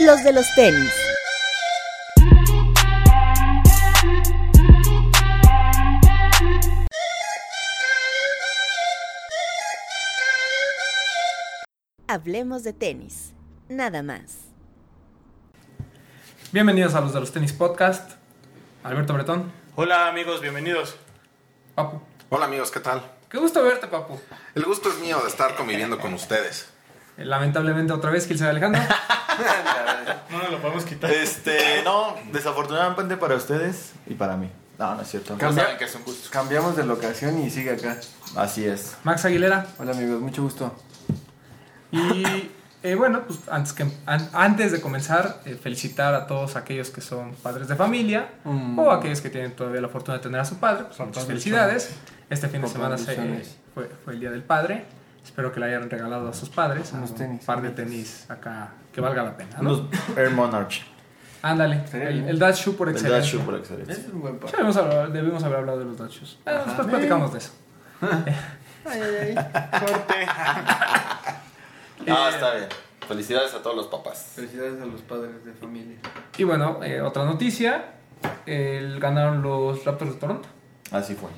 los de los tenis. Hablemos de tenis, nada más. Bienvenidos a los de los tenis podcast. Alberto Bretón, Hola amigos, bienvenidos. Papu. Hola amigos, ¿qué tal? Qué gusto verte, Papu. El gusto es mío de estar conviviendo con ustedes. Eh, Lamentablemente otra vez Gilser Alejandro. No nos lo podemos quitar. Este, no, desafortunadamente para ustedes y para mí. No, no es cierto. Cambia- saben que es un gusto. Cambiamos de locación y sigue acá. Así es. Max Aguilera. Hola amigos, mucho gusto. Y eh, bueno, pues antes, que, an- antes de comenzar, eh, felicitar a todos aquellos que son padres de familia Mm. o aquellos que tienen todavía la fortuna de tener a su padre. Pues, muchas felicidades. Este fin de semana se- fue, fue el Día del Padre. Espero que le hayan regalado a sus padres Unos un tenis. par de tenis acá que valga la pena. ¿no? Unos Air Monarch. Ándale, el, el Dad Shoe por El excelencia. Dash Shoe por excelencia. Es un buen par. Ya debimos haber, hablado de los Dad Shoes. Eh, después platicamos de eso. Corte. Ah, está bien. Felicidades a todos los papás. Felicidades a los padres de familia. Y bueno, eh, otra noticia. El, ganaron los Raptors de Toronto. Así fue.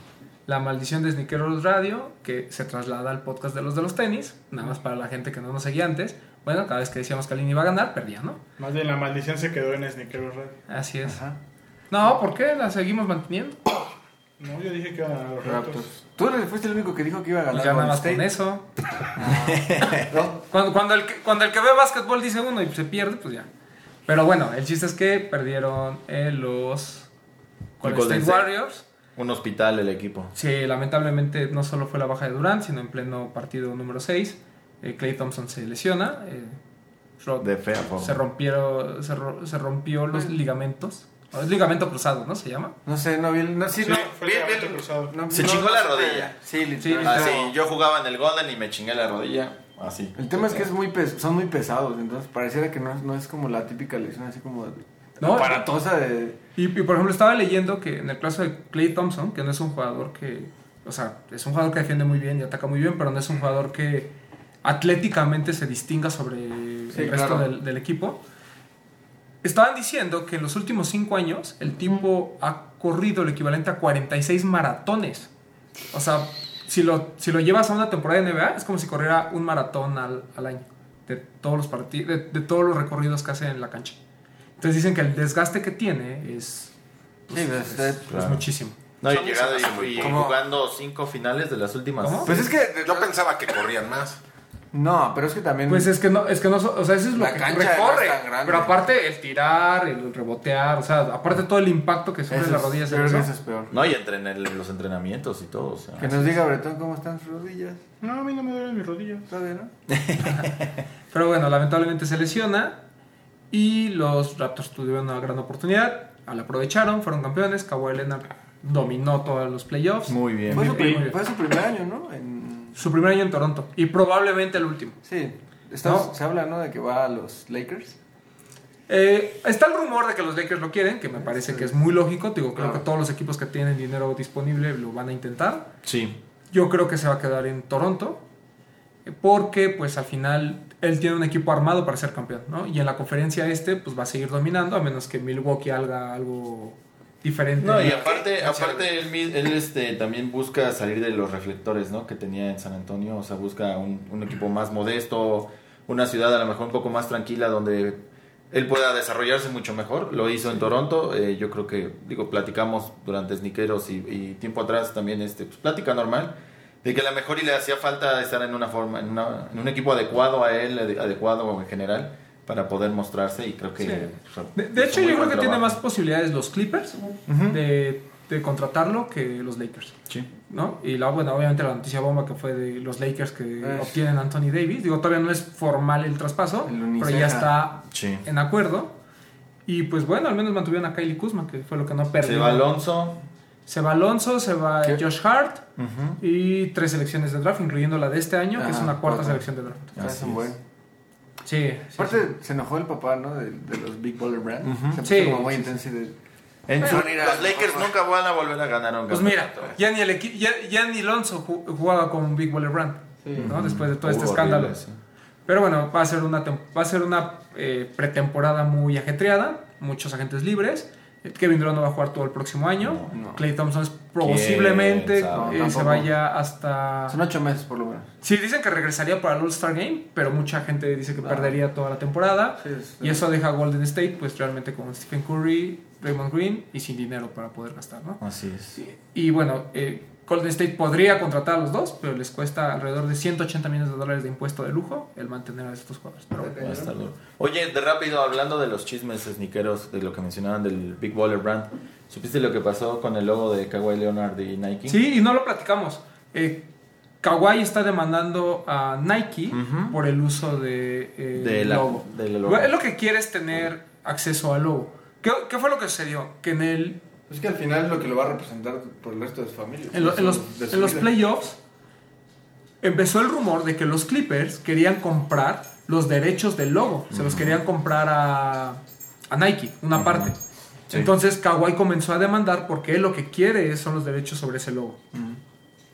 La maldición de Sneakeros Radio, que se traslada al podcast de los de los tenis. Nada más para la gente que no nos seguía antes. Bueno, cada vez que decíamos que alguien iba a ganar, perdía, ¿no? Más bien la maldición se quedó en Sneakeros Radio. Así es. Ajá. No, ¿por qué? La seguimos manteniendo. No, yo dije que iban a los Raptors. Tú fuiste el único que dijo que iba a Pues ganar. ya nada más con eso. No, Cuando, cuando, el que, cuando el que ve básquetbol dice uno y se pierde, pues ya. Pero bueno, el chiste es que perdieron eh, los Golden State. Warriors. Un hospital el equipo. Sí, lamentablemente no solo fue la baja de Durant, sino en pleno partido número 6. Clay Thompson se lesiona. eh, Rod- De fea forma. se rompieron se, ro- se rompió los ligamentos. O Es ligamento cruzado, ¿no? Se llama. no sé, no vi el. No, sí, Sí, no, fue bien, ligamento bien. cruzado. No, Se no, chingó no la sé. rodilla. Sí, yo jugaba en el Golden y me chingué la rodilla. Así. El tema es que es muy son muy pesados, entonces pareciera que no, no es como la típica lesión así como No, aparatosa de... Y, y, por ejemplo, estaba leyendo que en el caso de Clay Thompson, que no es un jugador que. O sea, es un jugador que defiende muy bien y ataca muy bien, pero no es un jugador que atléticamente se distinga sobre Sí, el resto claro. del, del equipo. Estaban diciendo que en los últimos cinco años el tipo ha corrido el equivalente a 46 maratones. O sea, si lo, si lo llevas a una temporada de NBA, es como si corriera un maratón al, al año. De todos los partidos, de, de todos los recorridos que hace en la cancha. Entonces dicen que el desgaste que tiene es, Sí, pues, eh, es Claro. muchísimo. No, y llegado y, jugando cinco finales de las últimas. ¿Cómo? pues es que... Yo pensaba que corrían más. No, pero es que también... Pues es que no, es que no, o sea, eso es lo La que cancha recorre. no es tan grande. pero aparte el tirar, el rebotear, o sea, aparte todo el impacto que sufre las es- rodillas. eso. es peor. No, y entren en los entrenamientos y todo. O sea, Que nos diga Bretón cómo están sus rodillas. No, a mí no me duelen mis rodillas. ¿Todavía no? Pero bueno, lamentablemente se lesiona y los Raptors tuvieron una gran oportunidad, la aprovecharon, fueron campeones, Kawhi Leonard dominó todos los playoffs. Muy bien. Fue su, Muy prim- bien. fue su primer año, ¿no? En- Su primer año en Toronto y probablemente el último. Sí. Estamos- No. Se habla, ¿no? De que va a los Lakers. Eh, está el rumor de que los Lakers lo quieren, que me parece que es muy lógico. Digo, creo Claro. que todos los equipos que tienen dinero disponible lo van a intentar. Sí. Yo creo que se va a quedar en Toronto. Porque, pues al final, él tiene un equipo armado para ser campeón, ¿no? Y en la conferencia este, pues va a seguir dominando, a menos que Milwaukee haga algo diferente. No, y aparte, aparte él, este, también busca salir de los reflectores ¿no? que tenía en San Antonio. O sea, busca un, un equipo más modesto, una ciudad a lo mejor un poco más tranquila donde él pueda desarrollarse mucho mejor. Lo hizo en Toronto. eh, yo creo que, digo, platicamos durante Sniqueros y, y tiempo atrás también, este, pues, plática normal. De que a lo mejor y le hacía falta estar en una forma, en, una- en un equipo adecuado a él, ade- adecuado en general, para poder mostrarse. Y creo que. Sí. De, hecho, yo creo que tiene más posibilidades los Clippers de, de contratarlo que los Lakers. Sí. ¿no? Y la, bueno, obviamente la noticia bomba que fue de los Lakers que obtienen a Anthony Davis. Digo, todavía no es formal el traspaso, El pero ya está Sí. en acuerdo. Y pues bueno, al menos mantuvieron a Kylie Kuzma, que fue lo que no perdió. Se va Alonso. Se va Alonso, se va ¿Qué? Josh Hart y tres selecciones de draft, incluyendo la de este año, que es Ajá, una cuarta selección de draft. Ah, es Así un es. buen. Sí, sí, Aparte, se enojó el papá, ¿no? De, de los Big Baller Brand. Se puso Sí, como muy sí, intenso y de... En su- los Lakers nunca van a volver a ganar un Pues mira, ya ni, el ya, ya ni Alonso ju- jugaba con Big Baller Brand, Sí. ¿no? Después de todo este Hubo escándalo. horrible, sí. Pero bueno, va a ser una, va a ser una eh, pretemporada muy ajetreada, muchos agentes libres. Kevin Durant no va a jugar todo el próximo año. No. Clay Thompson es- posiblemente sabe? eh, se vaya hasta... Son ocho meses por lo menos. Sí, dicen que regresaría para el All-Star Game, pero mucha gente dice que Ah. perdería toda la temporada. Sí, Y eso deja a Golden State, pues realmente con Stephen Curry, Raymond Green y sin dinero para poder gastar, ¿no? Así es. Y bueno, eh, Golden State podría contratar a los dos, pero les cuesta alrededor de 180 millones de dólares de impuesto de lujo el mantener a estos jugadores. Pero bueno. Va a estar duro. Oye, de rápido, hablando de los chismes sneakeros, de lo que mencionaban del Big Baller Brand, ¿supiste lo que pasó con el logo de Kawhi Leonard y Nike? Sí, y no lo platicamos. Eh, Kawhi está demandando a Nike por el uso de, eh, De la- logo. del logo. Lo que quiere es tener acceso al logo. ¿Qué, qué fue lo que sucedió? Que en el Es que al final es lo que lo va a representar por el resto de su familia. En, lo- en los, en los playoffs empezó el rumor de que los Clippers querían comprar los derechos del logo. Se los querían comprar a, a Nike, una parte. Sí. Entonces Kawhi comenzó a demandar porque él lo que quiere son los derechos sobre ese logo.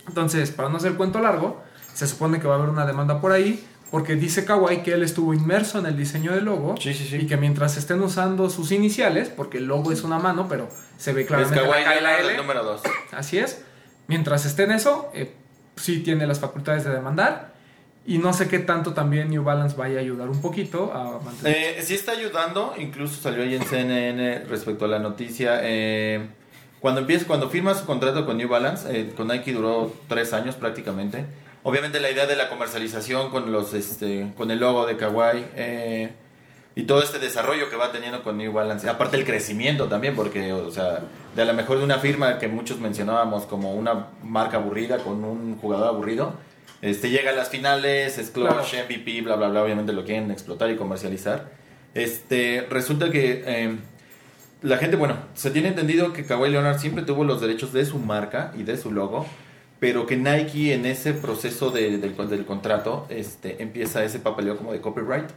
Entonces, para no hacer el cuento largo, se supone que va a haber una demanda por ahí porque dice Kawhi que él estuvo inmerso en el diseño del logo Sí, sí, sí. y que mientras estén usando sus iniciales, porque el logo es una mano, pero se ve es claramente Kawhi la la L. el número 2. Así es. Mientras esté en eso, eh, sí tiene las facultades de demandar. Y no sé qué tanto también New Balance vaya a ayudar un poquito a mantener. Eh, sí está ayudando, incluso salió ahí en CNN respecto a la noticia. eh, cuando empieza, cuando firma su contrato con New Balance, eh, con Nike duró tres años prácticamente. Obviamente la idea de la comercialización con los, este, con el logo de Kawhi eh, y todo este desarrollo que va teniendo con New Balance, aparte el crecimiento también, porque o sea, de a lo mejor de una firma que muchos mencionábamos como una marca aburrida con un jugador aburrido. Este llega a las finales, es clutch, Claro. MVP, bla bla bla, obviamente lo quieren explotar y comercializar. Este, resulta que eh, la gente, bueno, se tiene entendido que Kawhi Leonard siempre tuvo los derechos de su marca y de su logo, pero que Nike en ese proceso de- del, del contrato este, empieza ese papeleo como de copyright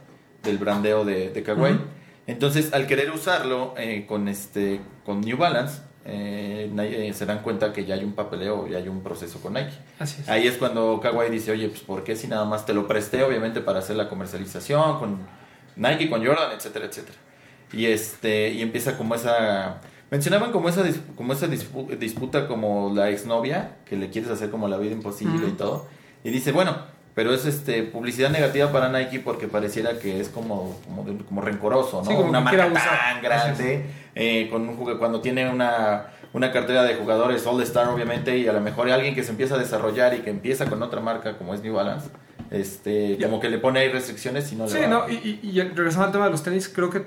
del brandeo de, de Kawhi. Entonces, al querer usarlo eh, con, este, con New Balance, eh, eh, se dan cuenta que ya hay un papeleo y hay un proceso con Nike. Así es. Ahí es cuando Kawhi dice, oye, pues ¿por qué si nada más te lo presté, obviamente, para hacer la comercialización con Nike, con Jordan, etcétera, etcétera? Y este y empieza como esa... Mencionaban como esa, como esa dispu- disputa como la exnovia, que le quieres hacer como la vida imposible y todo. Y dice, bueno, pero es este publicidad negativa para Nike porque pareciera que es como, como, como rencoroso, ¿no? Sí, como una marca tan grande, eh, con un jugue- cuando tiene una, una cartera de jugadores All Star, obviamente, y a lo mejor alguien que se empieza a desarrollar y que empieza con otra marca como es New Balance, este, como que le pone ahí restricciones y no le Sí, va. no, y, y- y regresando al tema de los tenis, creo que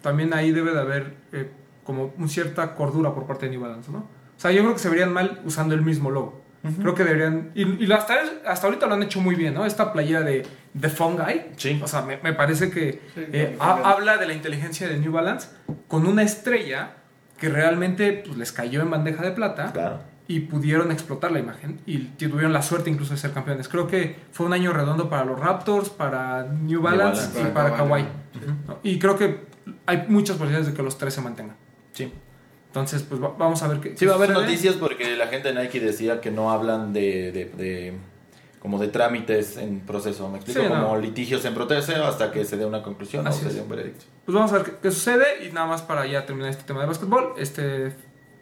también ahí debe de haber eh, como una cierta cordura por parte de New Balance, ¿no? O sea, yo creo que se verían mal usando el mismo logo. Creo que deberían. Y, y hasta, hasta ahorita lo han hecho muy bien, ¿no? Esta playera de The Fungi. Sí. O sea, me, me parece que Sí, eh, ha- habla de la inteligencia de New Balance con una estrella que realmente pues, les cayó en bandeja de plata Claro. y pudieron explotar la imagen y tuvieron la suerte incluso de ser campeones. Creo que fue un año redondo para los Raptors, para New Balance, Balance. y para Para Kawhi. Y creo que hay muchas posibilidades de que los tres se mantengan. Sí. Entonces, pues va- vamos a ver qué Sí, va a haber noticias porque la gente de Nike decía que no hablan de, de, de- como de trámites en proceso, me explico, Sí, no. como litigios en proceso hasta que se dé una conclusión Así o se dé un veredicto. Pues vamos a ver qué, qué sucede y nada más para ya terminar este tema de básquetbol. Este,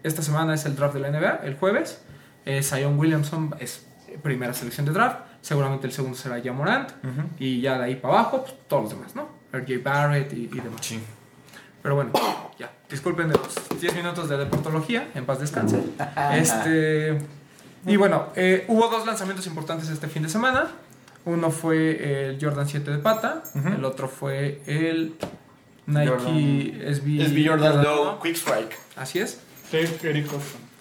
esta semana es el draft de la NBA, el jueves. Eh, Zion Williamson es primera selección de draft. Seguramente el segundo será ya Morant. Y ya de ahí para abajo, pues, todos los demás, ¿no? RJ Barrett y, y demás. Sí. Pero bueno, ya. Disculpen de los 10 minutos de deportología. En paz descanse. Este. Y bueno, eh, hubo dos lanzamientos importantes este fin de semana. Uno fue el Jordan 7 de pata. El otro fue el Nike SB, SB Jordan Low Low. Quick Strike. Así es. Eric.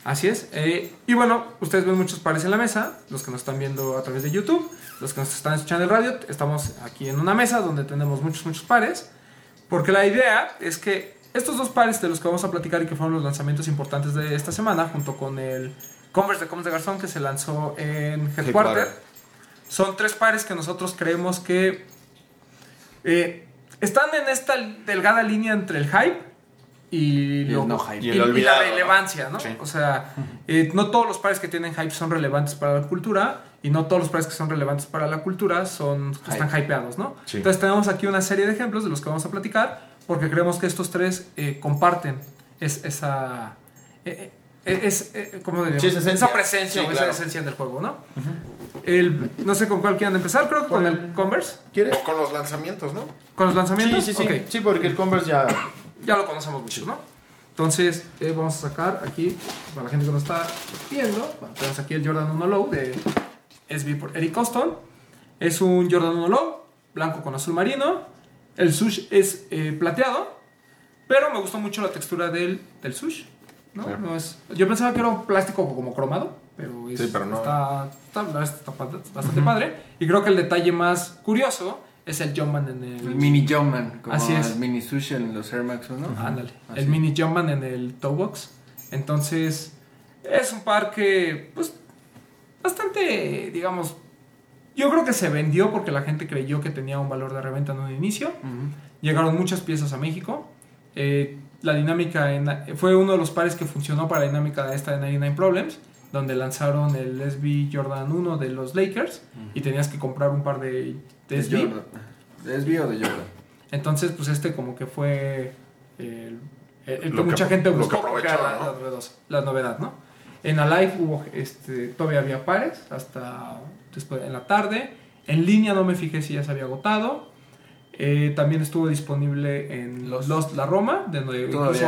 Así es. Eh, y bueno, ustedes ven muchos pares en la mesa, los que nos están viendo a través de YouTube, los que nos están escuchando en radio, estamos aquí en una mesa donde tenemos muchos, muchos pares, porque la idea es que estos dos pares de los que vamos a platicar y que fueron los lanzamientos importantes de esta semana, junto con el Converse de Combs de Garzón que se lanzó en Headquarter, son tres pares que nosotros creemos que eh, están en esta delgada línea entre el hype y, el lo- no hype. y- Y el y olvidado, la relevancia, ¿no? Sí. O sea, eh, no todos los pares que tienen hype son relevantes para la cultura y no todos los pares que son relevantes para la cultura son están hypeados, ¿no? Sí. Entonces tenemos aquí una serie de ejemplos de los que vamos a platicar porque creemos que estos tres eh, comparten es, esa... eh, eh, es, eh, ¿cómo? Sí, esa esencia. presencia Sí, o esa claro. esencia del juego, ¿no? el, no sé con cuál quieran empezar, creo que con el Converse, ¿Quieres? Con los lanzamientos, ¿no? con los Sí, lanzamientos. sí, sí. Ok Sí, porque el Converse ya. ya lo conocemos mucho, ¿no? Entonces, eh, vamos a sacar aquí, para la gente que nos está viendo, bueno, tenemos aquí el Jordan 1 Low de SB por Eric Coston. Es un Jordan 1 Low, blanco con azul marino. El sush es eh, plateado, pero me gustó mucho la textura del, del sush. ¿no? Claro. No es, yo pensaba que era un plástico como cromado, pero, es- Sí, pero no. está, bastante padre. Y creo que el detalle más curioso es el Jumpman en el, El mini Jumpman, como Así es. el mini sushi en los Air Max, ¿no? Ándale. Así. El mini Jumpman en el toe box. Entonces, es un par que, pues, bastante, digamos, yo creo que se vendió porque la gente creyó que tenía un valor de reventa en un inicio. Llegaron muchas piezas a México. Eh, la dinámica en- fue uno de los pares que funcionó para la dinámica de esta de 99 Problems, donde lanzaron el SB Jordan 1 de los Lakers y tenías que comprar un par de, de De SB. Jordan. ¿De SB o de Jordan? Entonces, pues este como que fue el, el- el que mucha gente lo que buscó la novedad, ¿no? En Alive hubo, este, todavía había pares hasta después en la tarde. En línea no me fijé si ya se había agotado. Eh, también estuvo disponible en Los- Los, La Roma, de donde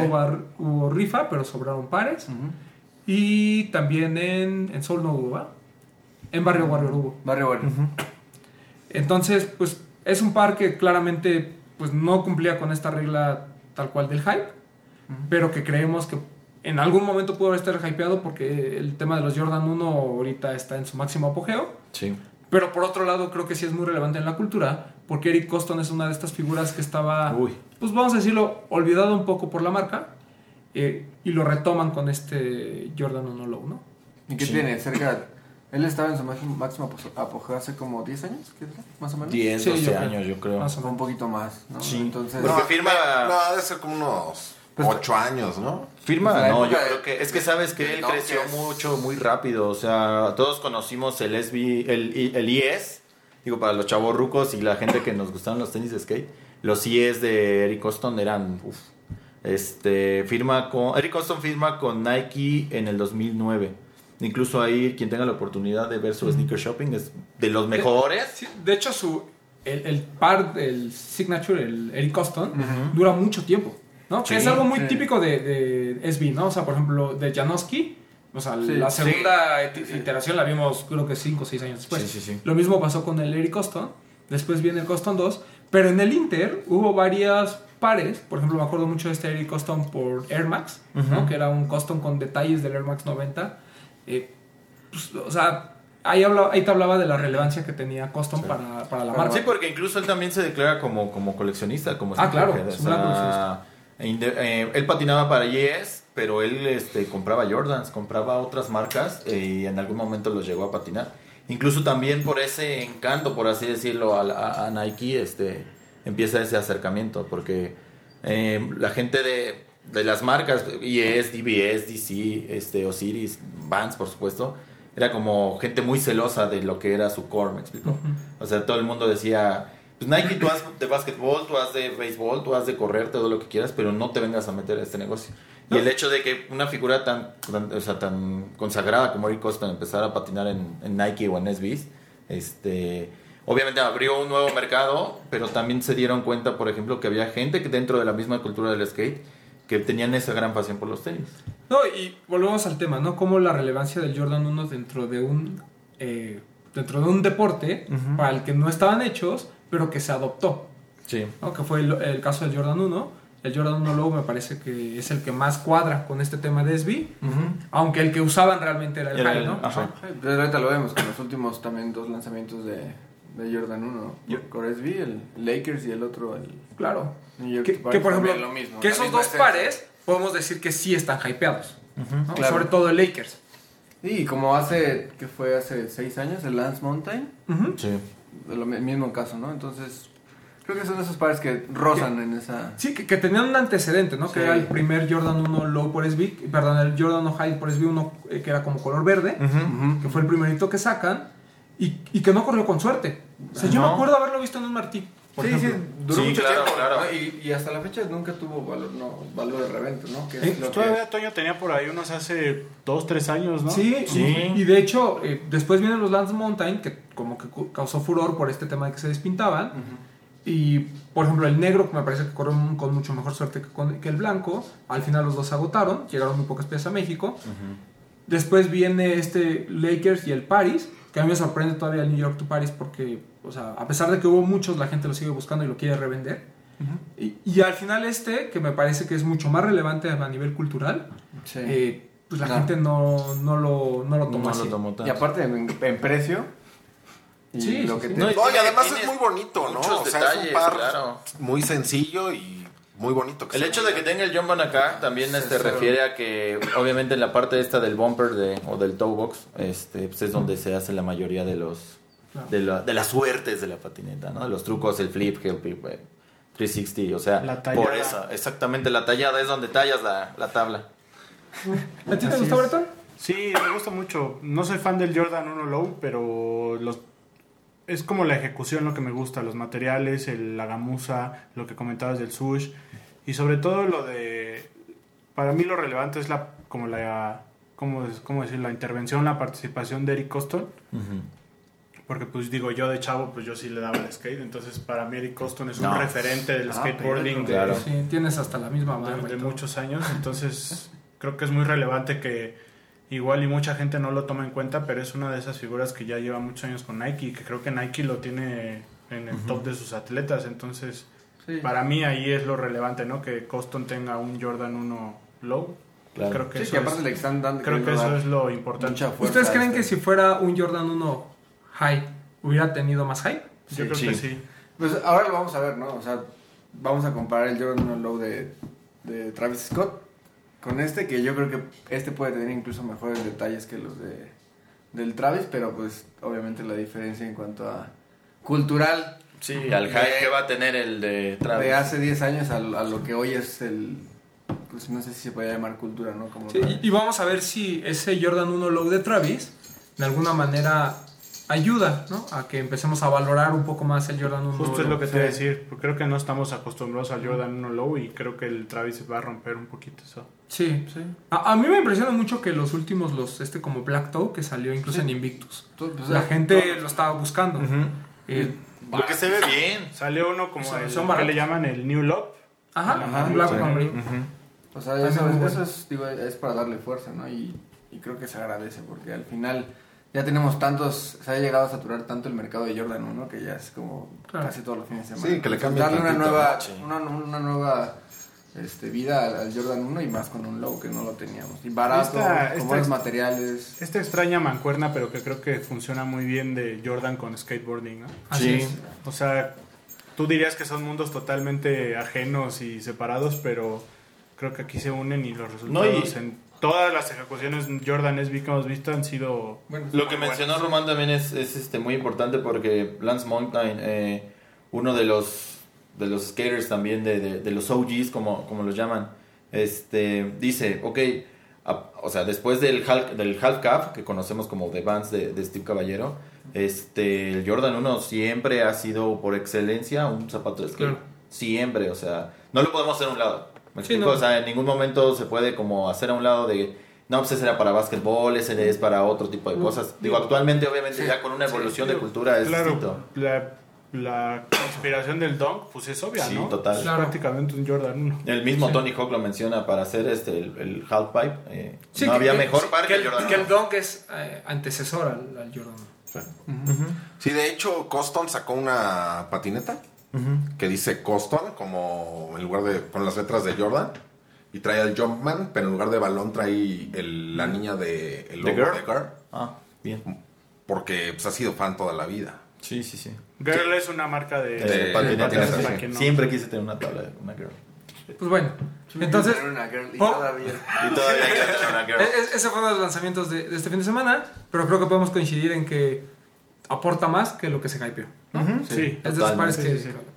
hubo, hubo rifa, pero sobraron pares. Y también en, en Soul no hubo, ¿va? En Barrio Warrior hubo. Barrio Barrio. Entonces, pues es un par que claramente pues no cumplía con esta regla tal cual del hype, pero que creemos que en algún momento pudo estar hypeado porque el tema de los Jordan 1 ahorita está en su máximo apogeo. Sí. Pero por otro lado, creo que sí es muy relevante en la cultura, porque Eric Coston es una de estas figuras que estaba, Uy. pues vamos a decirlo, olvidado un poco por la marca, eh, y lo retoman con este Jordan 1 Low, ¿no? ¿Y qué Sí. tiene? Cerca. Él estaba en su máximo, apogeo hace como 10 años, ¿qué? Más o menos. 10, Sí, 12 yo creo. años, yo creo. Más o O un menos. poquito más, ¿no? Sí. Entonces. Porque firma- No, debe ser como unos Pues- 8 años, ¿no? Firma, Pues no, yo de- creo que es que sabes que él No, creció que es- mucho, muy rápido. O sea, todos conocimos el SB, el, el digo, para los chavos rucos y la gente que nos gustaban los tenis de skate. Los IS de Eric Coston eran, uf, este, firma con, Eric Coston firma con Nike en el 2009. Incluso ahí, quien tenga la oportunidad de ver su sneaker shopping es de los mejores. De hecho, su, el, el par del Signature, el Eric Coston, dura mucho tiempo. ¿No? Que es algo muy sí. típico de, de SB, ¿no? O sea, por ejemplo, de Janowski. O sea, Sí, la segunda iteración la vimos creo que 5 o 6 años después. Sí, sí, sí. Lo mismo pasó con el Eric Coston. Después viene el Coston 2. Pero en el Inter hubo varias pares. Por ejemplo, me acuerdo mucho de este Eric Coston por Air Max, ¿no? Que era un Coston con detalles del Air Max 90. Eh, pues, o sea, ahí, habla- ahí te hablaba de la relevancia que tenía Coston para, para la marca. Sí, porque incluso él también se declara como, como coleccionista, como Ah, claro, es un gran coleccionista. Inde- eh, él patinaba para Yes, pero él este, compraba Jordans, compraba otras marcas eh, y en algún momento los llegó a patinar. Incluso también por ese encanto, por así decirlo, a, a- Nike, este, empieza ese acercamiento, porque eh, la gente de, de las marcas, Yes, DBS, DC, este, Osiris, Vans, por supuesto, era como gente muy celosa de lo que era su core, ¿me explico? O sea, todo el mundo decía, pues Nike, tú haz de básquetbol, tú haz de béisbol, tú haz de correr, todo lo que quieras, pero no te vengas a meter a este negocio. Y el hecho de que una figura tan, tan- o sea, tan consagrada como Eric Coston empezara a patinar en, en Nike o en SBs, este, obviamente abrió un nuevo mercado, pero también se dieron cuenta, por ejemplo, que había gente que dentro de la misma cultura del skate que tenían esa gran pasión por los tenis. No, y volvemos al tema, ¿no? Como la relevancia del Jordan 1 dentro de un eh, dentro de un deporte para el que no estaban hechos, pero que se adoptó, Sí. ¿no? Que fue el, el caso del Jordan 1. El Jordan 1 Low me parece que es el que más cuadra con este tema de SB, aunque el que usaban realmente era el Era high, el- ¿no? ajá. Sí, Pero ahorita lo vemos con los últimos también dos lanzamientos de, de Jordan 1. Yo- Con SB, el Lakers y el otro, el Claro. New York Que, que, por ejemplo, lo mismo, que esos dos pares podemos decir que sí están hypeados, ¿no? Claro. sobre todo el Lakers. Y como hace, que fue hace seis años, el Lance Mountain, Ujú. Sí. De lo mi- mismo caso, ¿no? Entonces, Creo que son esos pares que rozan en esa... Sí, que, que tenían un antecedente, ¿no? Que era el primer Jordan 1 Low por SB, perdón, el Jordan 1 High por SB 1 eh, que era como color verde, que fue el primerito que sacan y, y que no corrió con suerte. O sea, yo me acuerdo haberlo visto en un Martí. Por Sí, sí, duró Sí, mucho claro, tiempo. claro. ¿no? Y, y hasta la fecha nunca tuvo valor, no, valor de reventa, ¿no? Que es lo que- Todavía Toño tenía por ahí unos hace dos, tres años, ¿no? Sí, Sí. Y, de hecho, eh, después vienen los Lance Mountain, que como que causó furor por este tema de que se despintaban. Y, por ejemplo, el negro, que me parece que corrió con mucho mejor suerte que, con- que el blanco. Al final los dos se agotaron, llegaron muy pocas piezas a México. Después viene este Lakers y el Paris, que a mí me sorprende todavía el New York to Paris porque, o sea, a pesar de que hubo muchos, la gente lo sigue buscando y lo quiere revender. y, y al final este, que me parece que es mucho más relevante a nivel cultural, Sí. eh, pues la No. gente no, no lo, no lo No toma lo así. tomó tanto. Y aparte en, en precio. Y Sí, lo que sí. te- No, No, y además es muy bonito, ¿no? muchos O sea, detalles, es un par claro. muy sencillo y muy bonito. que El se hecho de que tenga el Jumban acá también Sí, este, refiere a que obviamente en la parte esta del bumper de, o del toe box este, pues es donde se hace la mayoría de los Claro. de, la- de las suertes de la patineta, ¿no? De los trucos, el flip, heel flip, eh, 360, o sea, La por eso, exactamente la tallada es donde tallas la, la tabla. ¿A ti te es. Breton? Sí, me gusta mucho. No soy fan del Jordan 1 Low, pero los es como la ejecución lo que me gusta, los materiales, el, la gamuza, lo que comentabas del sush y sobre todo lo de para mí lo relevante es la como la cómo, es- cómo decir la intervención, la participación de Eric Coston, porque pues digo yo de chavo pues yo sí le daba el skate, entonces para mí Eric Coston es un referente del Ah, skateboarding de, claro. Sí, tienes hasta la misma de- barba. de muchos años, entonces creo que es muy relevante que igual y mucha gente no lo toma en cuenta, pero es una de esas figuras que ya lleva muchos años con Nike y que creo que Nike lo tiene en el top de sus atletas, entonces Sí. para mí ahí es lo relevante, ¿no? Que Coston tenga un Jordan 1 low. Claro. Creo que Sí, eso que aparte es, le están dando. creo que eso es lo importante. ¿Ustedes creen este. que si fuera un Jordan 1 High hubiera tenido más hype? Yo creo Sí. que sí. Pues ahora lo vamos a ver, ¿no? O sea, vamos a comparar el Jordan 1 Low de, de Travis Scott con este, que yo creo que este puede tener incluso mejores detalles que los de del Travis, pero pues obviamente la diferencia en cuanto a cultural Sí, al hype que va a tener el de Travis. de hace 10 años a, a lo que hoy es el pues no sé si se puede llamar cultura, ¿no? Como Sí, y, y vamos a ver si ese Jordan 1 Low de Travis de alguna manera ayuda ¿no? a que empecemos a valorar un poco más el Jordan 1 Justo es Low. lo que te iba a decir, porque creo que no estamos acostumbrados al Jordan 1 low y creo que el Travis va a romper un poquito eso. Sí, sí. A, a mí me impresiona mucho que los últimos, los este como Black Toe, que salió incluso en Invictus. Pues, La eh, gente lo estaba buscando. Eh, Lo que se ve bien. Salió uno como Son- el son que baratos. le llaman el New Lock. ajá, Ajá, un Black sí. Camry. O sea, no, eso, es, digo, es para darle fuerza, ¿no? Y, y creo que se agradece porque al final ya tenemos tantos, se ha llegado a saturar tanto el mercado de Jordan 1 que ya es como Claro. casi todos los fines de semana. Sí, que le Entonces, cambie Darle una nueva, ¿no? Una, una nueva este, vida al, al Jordan 1 y más con un low que no lo teníamos. Y barato, Esta- con esta buenos ex- materiales. Esta extraña mancuerna, pero que creo que funciona muy bien de Jordan con skateboarding, ¿no? Así Sí. es. O sea, tú dirías que son mundos totalmente ajenos y separados, pero creo que aquí se unen y los resultados y- en todas las ejecuciones Jordan SB que hemos visto han sido Bueno, Lo que mencionó buenos. Román también es, es, este, muy importante porque Lance Mountain, eh, uno de los, de los skaters también, de, de- de los OGs, como, como los llaman, este, dice, ok, a- o sea, después del half, del half cap, que conocemos como The Vans de, de Steve Caballero, este, el Jordan 1 siempre ha sido por excelencia un zapato de skate. Claro. Siempre, o sea, no lo podemos hacer a un lado. ¿Me Sí, explico? no. O sea, en ningún momento se puede como hacer a un lado de, no, pues ese era para básquetbol, ese es para otro tipo de cosas. Digo, actualmente obviamente ya con una evolución de cultura es claro, distinto. la, la inspiración del dunk pues es obvia, Sí, ¿no? total. Es Claro. prácticamente un Jordan 1. El mismo Sí. Tony Hawk lo menciona para hacer este el, el half pipe. eh, Sí, no que- había mejor par que, el, Jordan. que el 1. Dunk es eh, antecesor al, al Jordan 1. Sí, de hecho, Coston sacó una patineta que dice Coston, como en lugar de con las letras de Jordan. Y trae al Jumpman, pero en lugar de balón trae el- la niña de el ¿De logo Girl? de Girl. Ah, bien. Porque pues, ha sido fan toda la vida. Sí, sí, sí. Girl es una marca de, patinetas, no- Siempre quise tener una tabla de una girl. Pues bueno, entonces, una girl y Oh. todavía. Y e- e- ese fue uno de los lanzamientos de, de este fin de semana, pero creo que podemos coincidir en que aporta más que lo que se hypeó. ¿no? Sí, Es de esos pares que... Totalmente. Sí, sí, sí.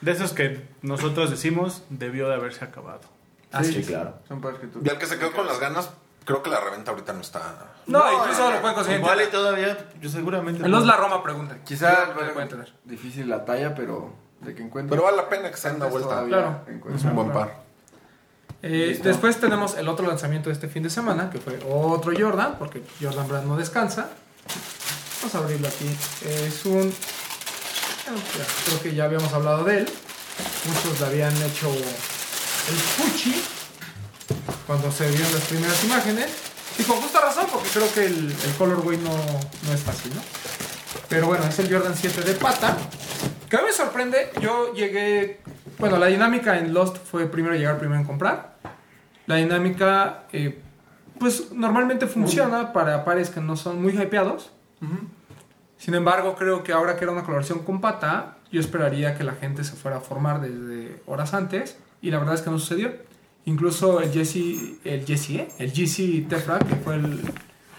De esos que nosotros decimos, debió de haberse acabado. Así Sí, es. claro. Son pares que tú. Y al que se quedó con las ganas, creo que la reventa ahorita no está. No, No, incluso no, lo pueden conseguir. en Igual y tienda. todavía, yo seguramente. En los La Roma pregunta. Quizá pueden tener. difícil la talla, pero de que encuentres. Pero vale la pena que se den una vuelta. Claro. Es un buen par. Eh, después tenemos el otro lanzamiento de este fin de semana, que fue otro Jordan, porque Jordan Brand no descansa. Vamos a abrirlo aquí. Es un... Creo que ya habíamos hablado de él. Muchos le habían hecho el Fuchi cuando se vieron las primeras imágenes. Y con justa razón, porque creo que el, el colorway no, no es fácil, ¿no? Pero bueno, es el Jordan 7 de pata. Que a mí me sorprende, yo llegué... Bueno, la dinámica en Lost fue primero llegar, primero en comprar. La dinámica, eh, pues normalmente funciona para pares que no son muy hypeados. Sin embargo, creo que ahora que era una coloración con pata, yo esperaría que la gente se fuera a formar desde horas antes. Y la verdad es que no sucedió. Incluso el Jesse, el Jesse, ¿eh? el GC Tefra, que fue el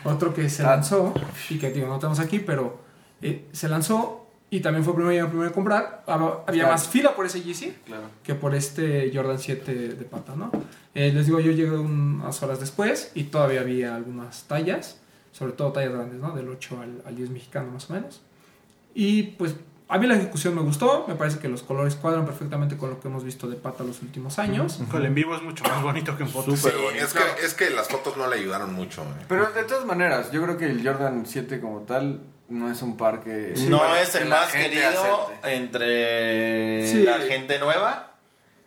otro que se Ah. lanzó, y que digo, no tenemos aquí, pero eh, se lanzó y también fue primero primero en comprar. Hab- Había Claro. más fila por ese GC Claro. que por este Jordan 7 de pata, ¿no? Eh, les digo, yo llegué unas horas después y todavía había algunas tallas, sobre todo tallas grandes, ¿no? Del 8 al, al 10 mexicano más o menos. Y pues a mí la ejecución me gustó, me parece que los colores cuadran perfectamente con lo que hemos visto de pata los últimos años. El en vivo es mucho más bonito que en fotos. Sí, es que, es que las fotos no le ayudaron mucho. eh. Pero de todas maneras, yo creo que el Jordan 7 como tal no es un par que... no que es el más querido acepte. entre Sí. la gente nueva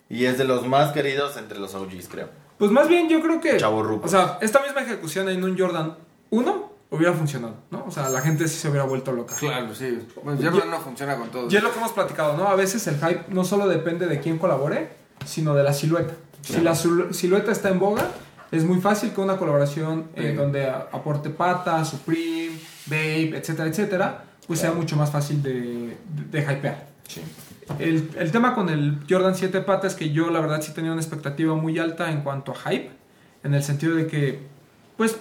y es de los más queridos entre los OGs, creo. Pues más bien yo creo que... Chavorrucos. O sea, esta misma ejecución en un Jordan 1 hubiera funcionado, ¿no? O sea, la gente sí se hubiera vuelto loca. Claro, sí. Bueno, Jordan no funciona con todo. Y es lo que hemos platicado, ¿no? A veces el hype no solo depende de quién colabore, sino de la silueta. Si la sil- silueta está en boga, es muy fácil que una colaboración eh, Sí. donde aporte Pata, Supreme, Babe, etcétera, etcétera, pues sea mucho más fácil de, de, de hypear. El, el tema con el Jordan 7 Pata es que yo la verdad sí tenía una expectativa muy alta en cuanto a hype, en el sentido de que, pues,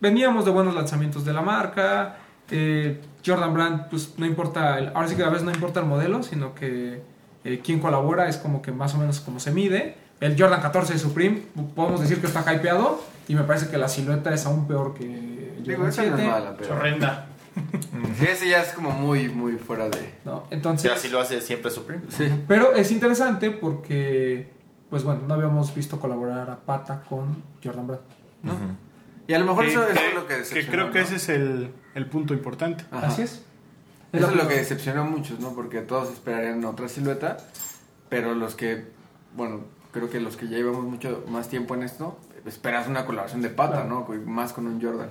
veníamos de buenos lanzamientos de la marca. eh, Jordan Brand, pues no importa, el- ahora sí que a veces no importa el modelo, sino que eh, quien colabora es como que más o menos como se mide. El Jordan 14 de Supreme, podemos decir que está hypeado y me parece que la silueta es aún peor que el Digo, Jordan esa no es 7. mala, pero... Horrenda. Sí, ese ya es como muy, muy fuera de... ¿no? Sí, Entonces, así lo hace siempre Supreme. Sí. pero es interesante porque, pues bueno, no habíamos visto colaborar a Pata con Jordan Brand. ¿no? Y a lo mejor Que, eso, eso que- es lo que que decepcionó. creo que ¿no? ese es el, el punto importante. Ajá. Así es. Eso es lo que decepcionó a muchos, ¿no? Porque todos esperarían otra silueta, pero los que, bueno, creo que los que ya llevamos mucho más tiempo en esto, esperas una colaboración de pata, Claro. ¿no? Más con un Jordan.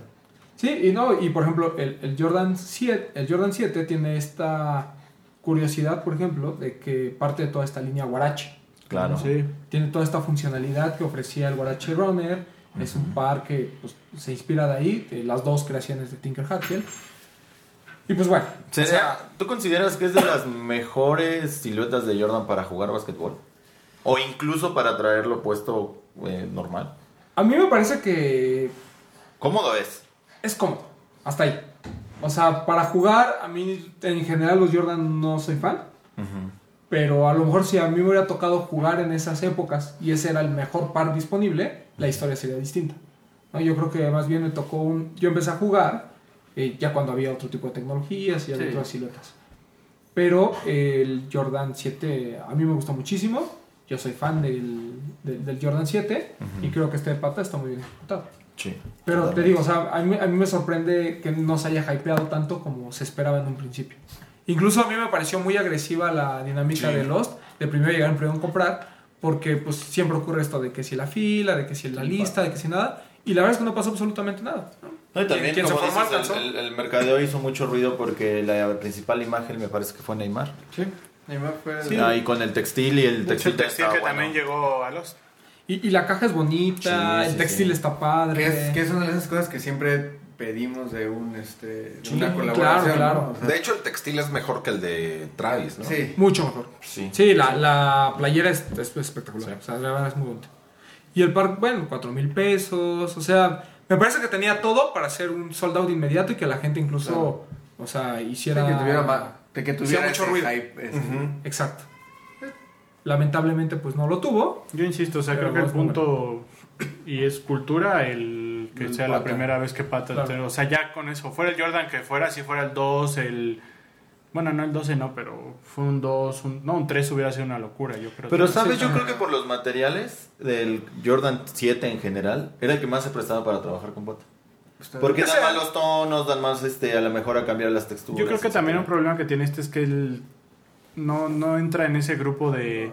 Sí, y no, y por ejemplo, el, el Jordan 7, el Jordan 7 tiene esta curiosidad, por ejemplo, de que parte de toda esta línea Guarache. Claro. Sí. Tiene toda esta funcionalidad que ofrecía el Guarache Runner. Es un par que pues, se inspira de ahí, de las dos creaciones de Tinker Hatfield. Y pues bueno, Sería- o sea, ¿Tú consideras que es de las mejores siluetas de Jordan para jugar básquetbol? O incluso para traerlo puesto eh, normal. a mí me parece que Cómodo es. es cómodo, hasta ahí. O sea, para jugar, a mí en general los Jordan no soy fan. Pero a lo mejor si a mí me hubiera tocado jugar en esas épocas y ese era el mejor par disponible, la historia sería distinta. ¿no? Yo creo que más bien me tocó un... Yo empecé a jugar eh, ya cuando había otro tipo de tecnologías y había Sí. otras siluetas. Pero eh, el Jordan 7 a mí me gustó muchísimo. Yo soy fan del, del, del Jordan 7 y creo que este de pata está muy bien ejecutado. Sí. Pero te digo, o sea, a mí, a mí me sorprende que no se haya hypeado tanto como se esperaba en un principio. Incluso a mí me pareció muy agresiva la dinámica Sí. de Lost, de primero llegar en primero en comprar, porque pues siempre ocurre esto de que si la fila, de que si la lista, de que si nada, y la verdad es que no pasó absolutamente nada. ¿no? Y también, como dices, el, el- el mercadeo hizo mucho ruido porque la principal imagen me parece que fue Neymar. Sí. Neymar fue... Sí. Ahí con el textil y el textil, textil estaba que bueno. también llegó a los. Y, y la caja es bonita, Sí, el sí, textil sí. está padre. Que es, que es una de esas cosas que siempre pedimos de un este de Sí, una claro, colaboración. claro. ¿no? O sea, De hecho, el textil es mejor que el de Travis, ¿no? sí. Mucho mejor. Sí. Sí, la, la playera es, es espectacular. O sea, la verdad es muy bonita. Y el par, bueno, 4 mil pesos. O sea, me parece que tenía todo para hacer un sold out inmediato y que la gente incluso, o sea, De hiciera. que tuviera, ma- de que tuviera mucho ruido. hype. ese. Ujú. Exacto. Lamentablemente, pues no lo tuvo. Yo insisto, o sea, creo que el punto y es cultura el que El sea la pata. primera vez que pata. Claro. O sea, ya con eso, fuera el Jordan que fuera, si fuera el 2, el... Bueno, no el 12 no, pero fue un 2, un, no, un 3 hubiera sido una locura, yo creo. Pero sabes, yo creo que por los materiales del Jordan 7 en general, era el que más se prestaba para trabajar con bota. Porque Que dan más los tonos, dan más este, a lo mejor a cambiar las texturas. Yo creo que también un problema que tiene este es que él no, no entra en ese grupo de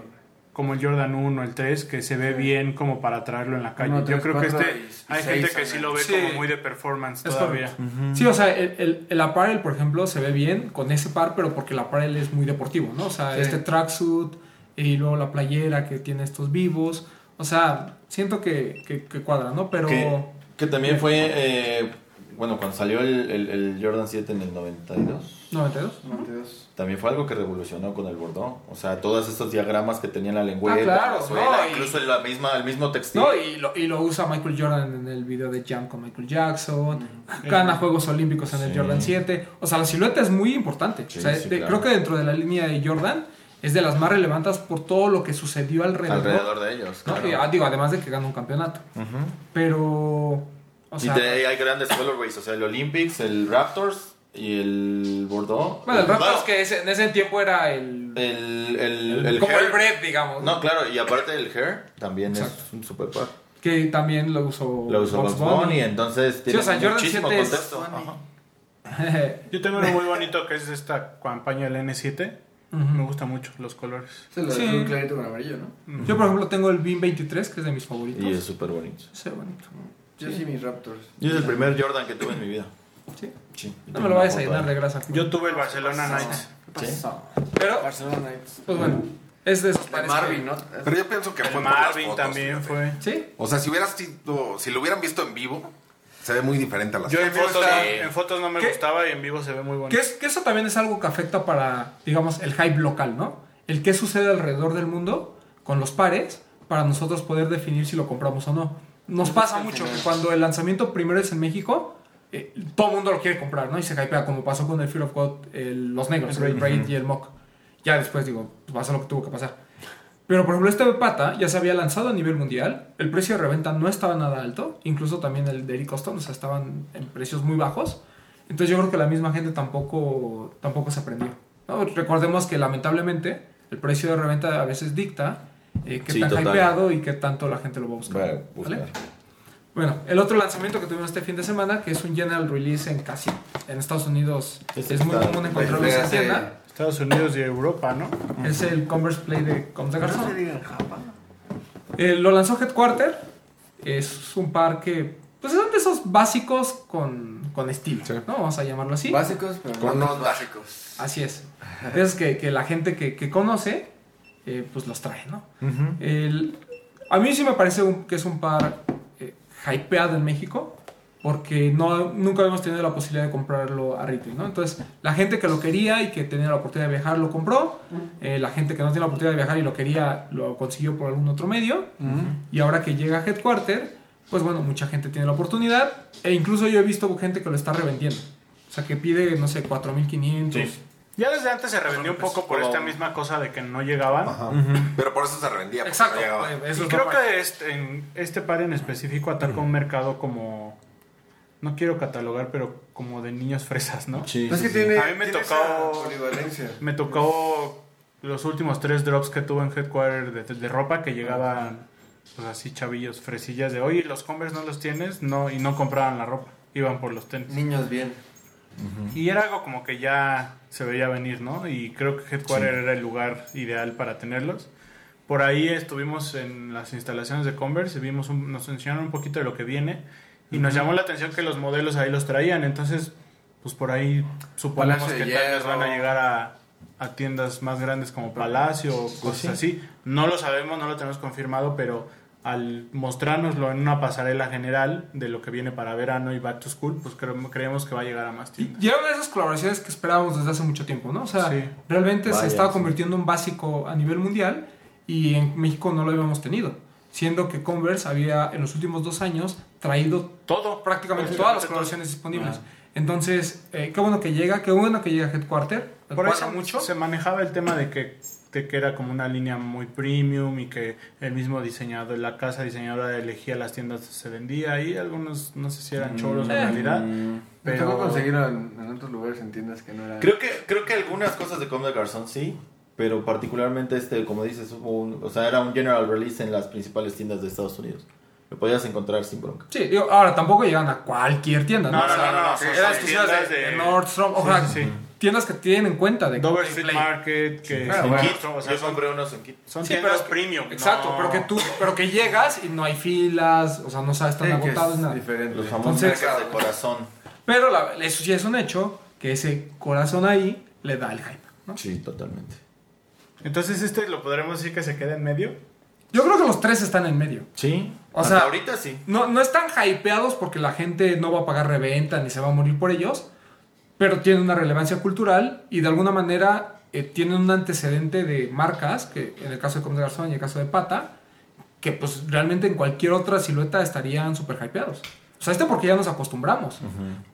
como el Jordan 1, el 3, que se ve bien como para traerlo en la calle. Uno, Yo creo que este, y- y hay seis gente que sí lo ve Sí. como muy de performance Es todavía. Sí, o sea, el, el, el apparel, por ejemplo, se ve bien con ese par, pero porque el apparel es muy deportivo, ¿no? O sea, Sí. este tracksuit y luego la playera que tiene estos vivos. O sea, siento que, que, que cuadra, ¿no? Pero... Que, que también fue, eh, bueno, cuando salió el, el- el Jordan 7 en el 92, 92. 92. También fue algo que revolucionó con el Bordeaux. O sea, todos estos diagramas que tenía la lengüeta, Ah, claro, la suela, no, y- incluso la misma, el mismo textil. No, y lo, y lo usa Michael Jordan en el video de Jam con Michael Jackson. Gana Juegos Olímpicos en el. Jordan 7. O sea, la silueta es muy importante. Sí, o sea, sí, de- claro. creo que dentro de la línea de Jordan es de las más relevantes por todo lo que sucedió alrededor. alrededor de ellos. ¿no? claro. Y, ah, digo, además de que ganó un campeonato. Pero. O sea, y te- hay grandes colorways, o sea, el Olympics, el Raptors y el Bordeaux. bueno, el Raptors Bueno, que ese- en ese tiempo era el. el, el, el como hair- el Brett, digamos. No, claro, y aparte el hair también Exacto. es un super par. Que también lo usó. Lo usó Bugs Bugs Bunny, entonces tiene o sea, Jordan muchísimo 7 es- contexto. Ajá. Yo tengo uno muy bonito que es esta campaña del N7. Ujú. Me gustan mucho los colores. Se lo Sí. un clarito con amarillo, ¿no? Yo, por ejemplo, tengo el Beam 23, que es de mis favoritos. Y es súper bonito. Ese bonito. Yo sí, mis Raptors. Y es el primer Jordan que tuve en mi vida. Sí. Sí. No me lo vayas a llenar de grasa. Yo tuve el Barcelona Knights. ¿Qué pasó? Pero, Barcelona Knights. pues bueno, es de esos De pares Marvin, que- ¿no? Pero yo pienso que El fue por las Marvin fotos, también fíjate. fue. Sí, O sea, si hubieras sido, si lo hubieran visto en vivo, se ve muy diferente a las Yo en fotos. en fotos no me ¿Qué? gustaba y en vivo se ve muy bonito. que, es, que eso también es algo que afecta para, digamos, el hype local, ¿no? El qué sucede alrededor del mundo con los pares para nosotros poder definir si lo compramos o no. Nos pasa mucho que cuando el lanzamiento primero es en México, eh, todo el mundo lo quiere comprar, ¿no? Y se hypea, como pasó con el Fear of God, el- los negros, el Raid y el Mock. Ya después digo, pues pasa lo que tuvo que pasar. Pero por ejemplo, este pata ya se había lanzado a nivel mundial, el precio de reventa no estaba nada alto, incluso también el de Eric Coston, o sea, estaban en precios muy bajos. Entonces yo creo que la misma gente tampoco, tampoco se aprendió. ¿no? Recordemos que lamentablemente el precio de reventa a veces dicta eh, qué Sí, tan total. hypeado y qué tanto la gente lo va a buscar. A buscar. ¿vale? Bueno, el otro lanzamiento que tuvimos este fin de semana, que es un general release en casi en Estados Unidos, Este es muy está- común encontrarlo en tienda. Estados Unidos y Europa, ¿no? Es el Converse Play de Coms de No Garzón. se diga en Japón. Eh, lo lanzó Headquarter. Es un par que, pues son de esos básicos con, con estilo, Sí. ¿no? Vamos a llamarlo así. Básicos, pero Con no básicos. Así es. Es que, que la gente que, que conoce, eh, pues los trae, ¿no? El- a mí sí me parece un- que es un par hypeado en México, porque no, nunca habíamos tenido la posibilidad de comprarlo a retail, ¿no? Entonces, la gente que lo quería y que tenía la oportunidad de viajar lo compró, eh, la gente que no tenía la oportunidad de viajar y lo quería lo consiguió por algún otro medio, y ahora que llega a Headquarter, pues bueno, mucha gente tiene la oportunidad, e incluso yo he visto gente que lo está revendiendo, o sea, que pide, no sé, 4.500. Sí. Ya desde antes se revendió un poco por esta misma cosa de que no llegaban. Ajá. Pero por eso se rendía. porque Exacto, no llegaba. eh, eso Y es creo normal. que este, en este par en específico ataca un mercado como... No quiero catalogar, pero como de niños fresas, ¿no? Sí, Pues sí, es que sí. tiene, A mí me tocó-. Me tocó los últimos tres drops que tuve en Headquarter de, de ropa que llegaban pues así chavillos, fresillas de oye, los Converse no los tienes, no, y no compraban la ropa, iban por los tenis. Niños bien. Y era algo como que ya se veía venir, ¿no? Y creo que Headquarter era el lugar ideal para tenerlos. Por ahí estuvimos en las instalaciones de Converse y vimos un- nos enseñaron un poquito de lo que viene. Y nos llamó la atención que los modelos ahí los traían, entonces pues por ahí suponemos Palacio que tal vez van a llegar a, a tiendas más grandes como Palacio o cosas así. No lo sabemos, no lo tenemos confirmado, pero al mostrárnoslo en una pasarela general de lo que viene para verano y back to school, pues creo- creemos que va a llegar a más tiendas. y era una de esas colaboraciones que esperábamos desde hace mucho tiempo, ¿no? O sea, Sí. realmente se Vaya, estaba sí. convirtiendo en básico a nivel mundial y en México no lo habíamos tenido. Siendo que Converse había en los últimos dos años traído Todo, prácticamente todas las todo. colaboraciones disponibles. Entonces, eh, qué bueno que llega, qué bueno que llega Headquarter. Por eso mucho. se manejaba el tema de que de que era como una línea muy premium y que el mismo diseñador, la casa diseñadora elegía las tiendas donde se vendía y algunos no sé si eran choros en Eh. realidad, Me pero tocó conseguirlo en, en otros lugares en tiendas que no eran. Creo que, creo que algunas cosas de Comme des Garçons sí, pero particularmente este, como dices, hubo un- o sea, era un general release en las principales tiendas de Estados Unidos. Lo podías encontrar sin bronca. Sí, digo, ahora tampoco llegan a cualquier tienda, ¿no? No, O no, sea, no, no, sí, eran sí, exclusivas tiendas de, de- de Nordstrom, o Sí, sea, sí, sí. Tiendas que tienen en cuenta de Dover que Street Play. Market, que Claro, son, bueno. o sea, Yo son, compré unos en Kit. son Sí, tiendas pero- premium. Exacto, no- pero que tú, pero que llegas y no hay filas, o sea, no sabes, están Sí, agotados, es nada. diferente. Los famosos de corazón. Pero la- eso sí es un hecho, que ese corazón ahí le da el hype, ¿no? Sí, totalmente. Entonces este lo podremos decir que se queda en medio. Yo creo que los tres están en medio. Sí. O Hasta sea- ahorita sí. No, no están hypeados porque la gente no va a pagar reventa ni se va a morir por ellos, pero tienen una relevancia cultural y de alguna manera eh, tienen un antecedente de marcas, que en el caso de Comme des Garçons y en el caso de Pata, que pues realmente en cualquier otra silueta estarían súper hypeados. O sea, este porque ya nos acostumbramos.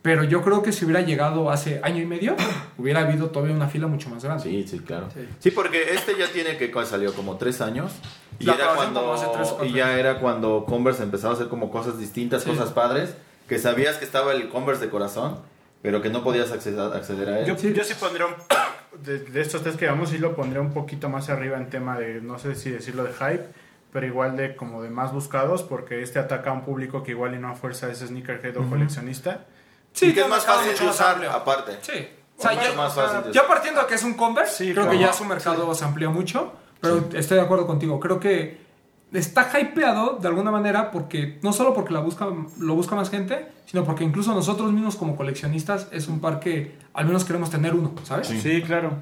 Pero yo creo que si hubiera llegado hace año y medio, hubiera habido todavía una fila mucho más grande. Sí, sí, claro. Sí. Sí, porque este ya tiene que ¿cuál salió como tres años. Y, La era como hace tres cuando, y ya era cuando Converse empezaba a hacer como cosas distintas, Sí. cosas padres, que sabías que estaba el Converse de corazón, pero que no podías acceder, acceder a él. Yo, yo sí pondría un, de, de estos tres que vamos, sí lo pondría un poquito más arriba en tema de, no sé si decirlo de hype, pero igual de como de más buscados, porque este ataca a un público que igual y no a fuerza es sneakerhead o coleccionista. Sí, que tiene es más fácil mucho de más usar amplio. aparte. Sí. O sea, más fácil usar. partiendo de que es un Converse, Sí, creo claro. que ya su mercado se amplía mucho, pero estoy de acuerdo contigo. Creo que está hypeado de alguna manera porque no solo porque la busca, lo busca más gente, sino porque incluso nosotros mismos como coleccionistas es un par que al menos queremos tener uno, ¿sabes? Sí, claro.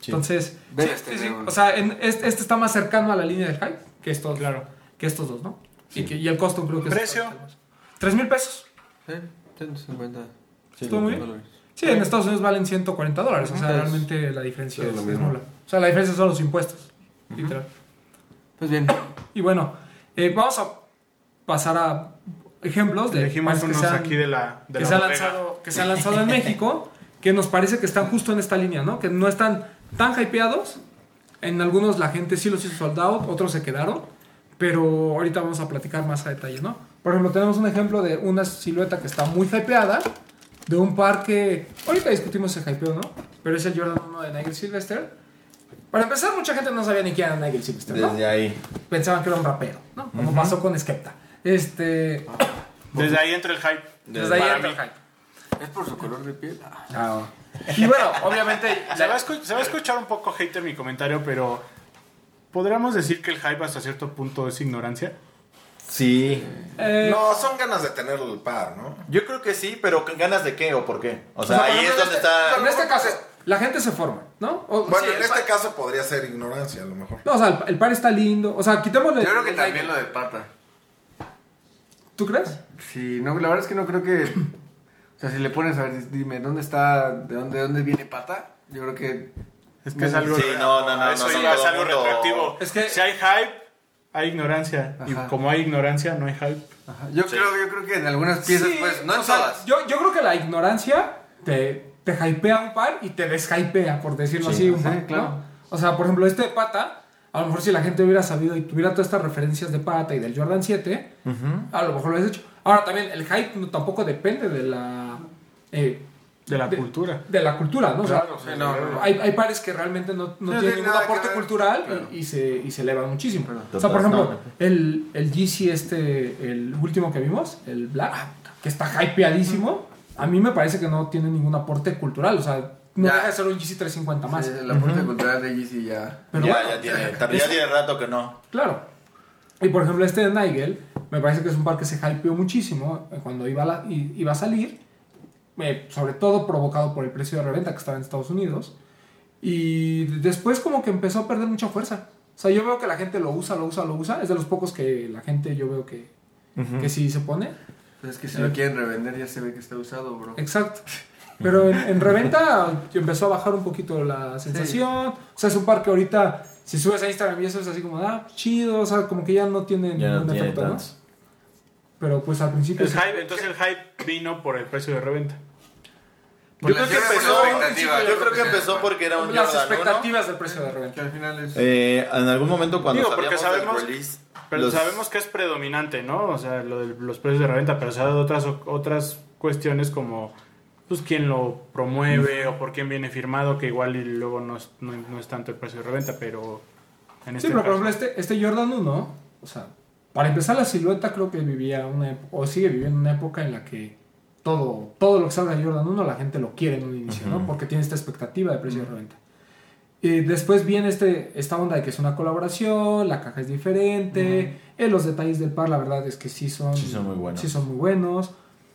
Sí. Entonces, sí, este sí, sí. león. o sea, en- este, este está más cercano a la línea del hype que estos, Claro. que estos dos, ¿no? Y, que- y el costo creo que ¿Precio? es... Tres mil pesos. Sí, 150 Sí, ¿Estuvo muy bien? dólares. Sí, en Estados Unidos valen 140 dólares. O sea, realmente la diferencia es es, lo es mismo. nula. O sea, la diferencia son los impuestos. Literal. Pues bien, Y bueno, eh, vamos a pasar a ejemplos de Elegimos que se han, aquí de la, de que la se lanzado, que se han lanzado en México, que nos parece que están justo en esta línea, ¿no? Que no están tan hypeados. En algunos la gente sí los hizo sold out, otros se quedaron. Pero ahorita vamos a platicar más a detalle, ¿no? Por ejemplo, tenemos un ejemplo de una silueta que está muy hypeada, de un par que ahorita discutimos ese hypeo, ¿no? Pero es el Jordan 1 de Nigel Sylvester. Para empezar, mucha gente no sabía ni quién era Nigel Sylvester, ¿no? Desde ahí. Pensaban que era un rapero, ¿no? Como pasó con Skepta. Este, Desde ahí entra el hype. desde ahí entra mí. el hype. es por su color de piel. Ah, Y bueno, obviamente, Se va, a escu- se va a escuchar un poco hater mi comentario, pero ¿podríamos decir que el hype hasta cierto punto es ignorancia? Sí. eh, No, son ganas de tener el par, ¿no? Yo creo que sí, pero ¿ganas de qué o por qué? O o sea, sea, por ahí es donde este- está... En este caso, la gente se forma, ¿no? O- Bueno, sí, en este par- caso podría ser ignorancia, a lo mejor. No, o sea, el, el par está lindo. O sea, quitémosle. Yo creo que el también lo de pata. ¿Tú crees? Sí, no, la verdad es que no creo que. O sea, si le pones a ver, dime, ¿dónde está, de dónde, de dónde viene pata? Yo creo que. Es que es algo, Sí, no, no, no, eso no, es algo mundo- retroactivo. Es que- si hay hype, hay ignorancia. Ajá. Y como hay ignorancia, no hay hype. Ajá, Yo, creo, yo creo que en algunas piezas, Sí, pues, no en sea, todas. Yo, yo creo que la ignorancia te, te hypea un par y te deshypea, por decirlo Sí, así. Un sí, par, ¿no? claro. O sea, por ejemplo, este de pata, a lo mejor si la gente hubiera sabido y tuviera todas estas referencias de pata y del Jordan 7, a lo mejor lo hubiera hecho. Ahora también, el hype no, tampoco depende de la. eh, De la De- cultura. de la cultura, ¿no? O sea, Claro, sí, no, no, no. hay, hay pares que realmente no, no No tienen tiene ningún aporte cultural y- Claro. y, se, y se elevan muchísimo. Claro. O sea, por ejemplo, el, el Yeezy este, el último que vimos, el Black, que está hypeadísimo, a mí me parece que no tiene ningún aporte cultural. O sea, no Ya. deja de ser un Yeezy 350 más. Sí, la aporte cultural de Yeezy ya. Pero ya, bueno, ya, tiene, es- ya tiene rato que no. Claro. Y por ejemplo, este de Nigel, me parece que es un par que se hypeó muchísimo eh, cuando iba a, la- iba a salir, eh, sobre todo provocado por el precio de reventa que estaba en Estados Unidos. Y después como que empezó a perder mucha fuerza. O sea, yo veo que la gente lo usa, lo usa, lo usa. Es de los pocos que la gente yo veo que, que sí se pone. Pues es que si lo quieren revender ya se ve que está usado, bro. Exacto. Pero en, en reventa empezó a bajar un poquito la sensación. O sea, es un par que ahorita, si subes a Instagram y eso es así como, ah, chido. O sea, como que ya no tiene Ya no ningún tiene efecto, ¿no? tantos. Pero pues al principio... El sí. hype, entonces el hype vino por el precio de reventa. Yo creo que que empezó, yo creo que que empezó porque era un Las Jordan 1. expectativas del precio de Que reventa. al final es... Eh, en algún momento cuando Digo, porque sabíamos del sabemos- release, Pero los- sabemos que es predominante, ¿no? O sea, lo de los precios de reventa, pero se ha dado otras, otras cuestiones como pues quién lo promueve o por quién viene firmado, que igual y luego no es, no, no es tanto el precio de reventa, pero en Sí, este pero por ejemplo, este, este Jordan 1, o sea, para empezar la silueta creo que vivía una o sigue viviendo una época en la que todo, todo lo que salga de Jordan 1 la gente lo quiere en un inicio, ¿no? Porque tiene esta expectativa de precio de reventa. Y después viene este, esta onda de que es una colaboración, la caja es diferente, eh, los detalles del par la verdad es que sí son, Sí son muy buenos. sí son muy buenos.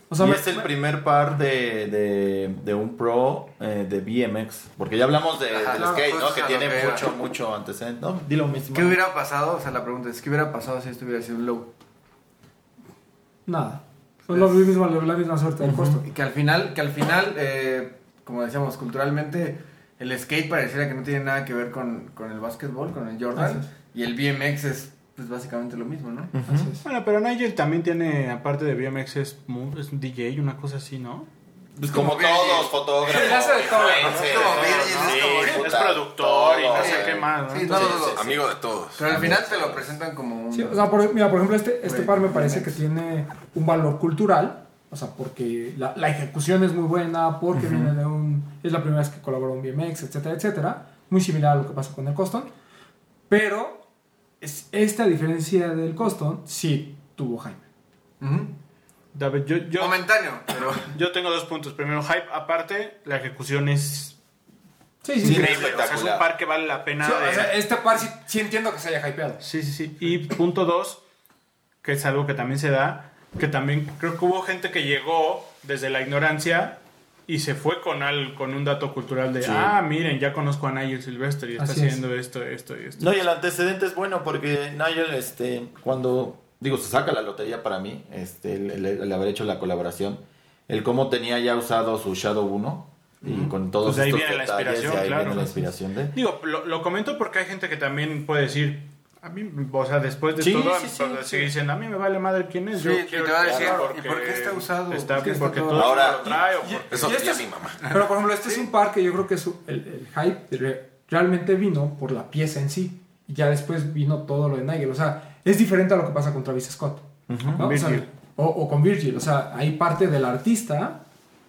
O sea, y es el me- primer par de, de, de un pro eh, de BMX. Porque ya hablamos de, Ajá, del no, skate, pues, ¿no? Que tiene que mucho, mucho antecedente. No, dilo mismo. ¿Qué hubiera pasado? O sea, la pregunta es, ¿qué hubiera pasado si esto hubiera sido un low? Nada. Es lo mismo, la misma suerte del costo. Y que al final, que al final, eh, como decíamos, culturalmente, el skate pareciera que no tiene nada que ver con, con el básquetbol, con el Jordan. Y el BMX es pues, básicamente lo mismo, ¿no? Bueno, pero Nigel también tiene, aparte de BMX, es, es un DJ, una cosa así, ¿no? Pues como todos, fotógrafos. Sí, hace de todo, ¿no? Es como Virgil, es sí, como- Es puta, productor y no sé qué más, ¿no? Sí. Amigo de todos. Pero al final te lo presentan como un... Sí, o sea, por, mira, por ejemplo, este, este par me parece BMX. que tiene un valor cultural, o sea, porque la, la ejecución es muy buena, porque viene de un... es la primera vez que colabora un BMX, etcétera, etcétera, muy similar a lo que pasó con el Coston, pero es, esta diferencia del Coston sí tuvo hype. Ujú. David, yo, yo, Momentáneo, pero... yo tengo dos puntos. Primero, hype, aparte, la ejecución es Sí, sí, Sí, increíble. O sea, es un espectacular. par que vale la pena. Sí, de- o sea, este par sí, sí entiendo que se haya hypeado. Sí, sí, sí. Y punto dos, que es algo que también se da, que también creo que hubo gente que llegó desde la ignorancia y se fue con al, con un dato cultural de, Sí. ah, miren, ya conozco a Nigel Silvestre y está Así es. haciendo esto, esto y esto. No, y el antecedente es bueno porque Nigel, este, cuando, digo, se saca la lotería para mí, este, el, el- el haber hecho la colaboración, el cómo tenía ya usado su Shadow 1 y con todos Pues de ahí estos viene la detalles, inspiración, de ahí claro. viene la inspiración de... Digo, lo, lo comento porque hay gente que también puede decir, a mí, o sea, después de Sí, todo, sí, sí, dicen, a mí me vale madre quién es. Sí, yo y quiero te va a decir, ¿y por qué está usado? Está, ¿Por qué está porque todo- todo Ahora, lo trae. o y- por- Eso Y este es- mi mamá. Pero por ejemplo, este es un par que yo creo que su- el, el hype re- realmente vino por la pieza en sí. Y ya después vino todo lo de Nigel. O sea, es diferente a lo que pasa con Travis Scott. ¿no? O, sea, Virgil. o- o con Virgil. O sea, hay parte del artista,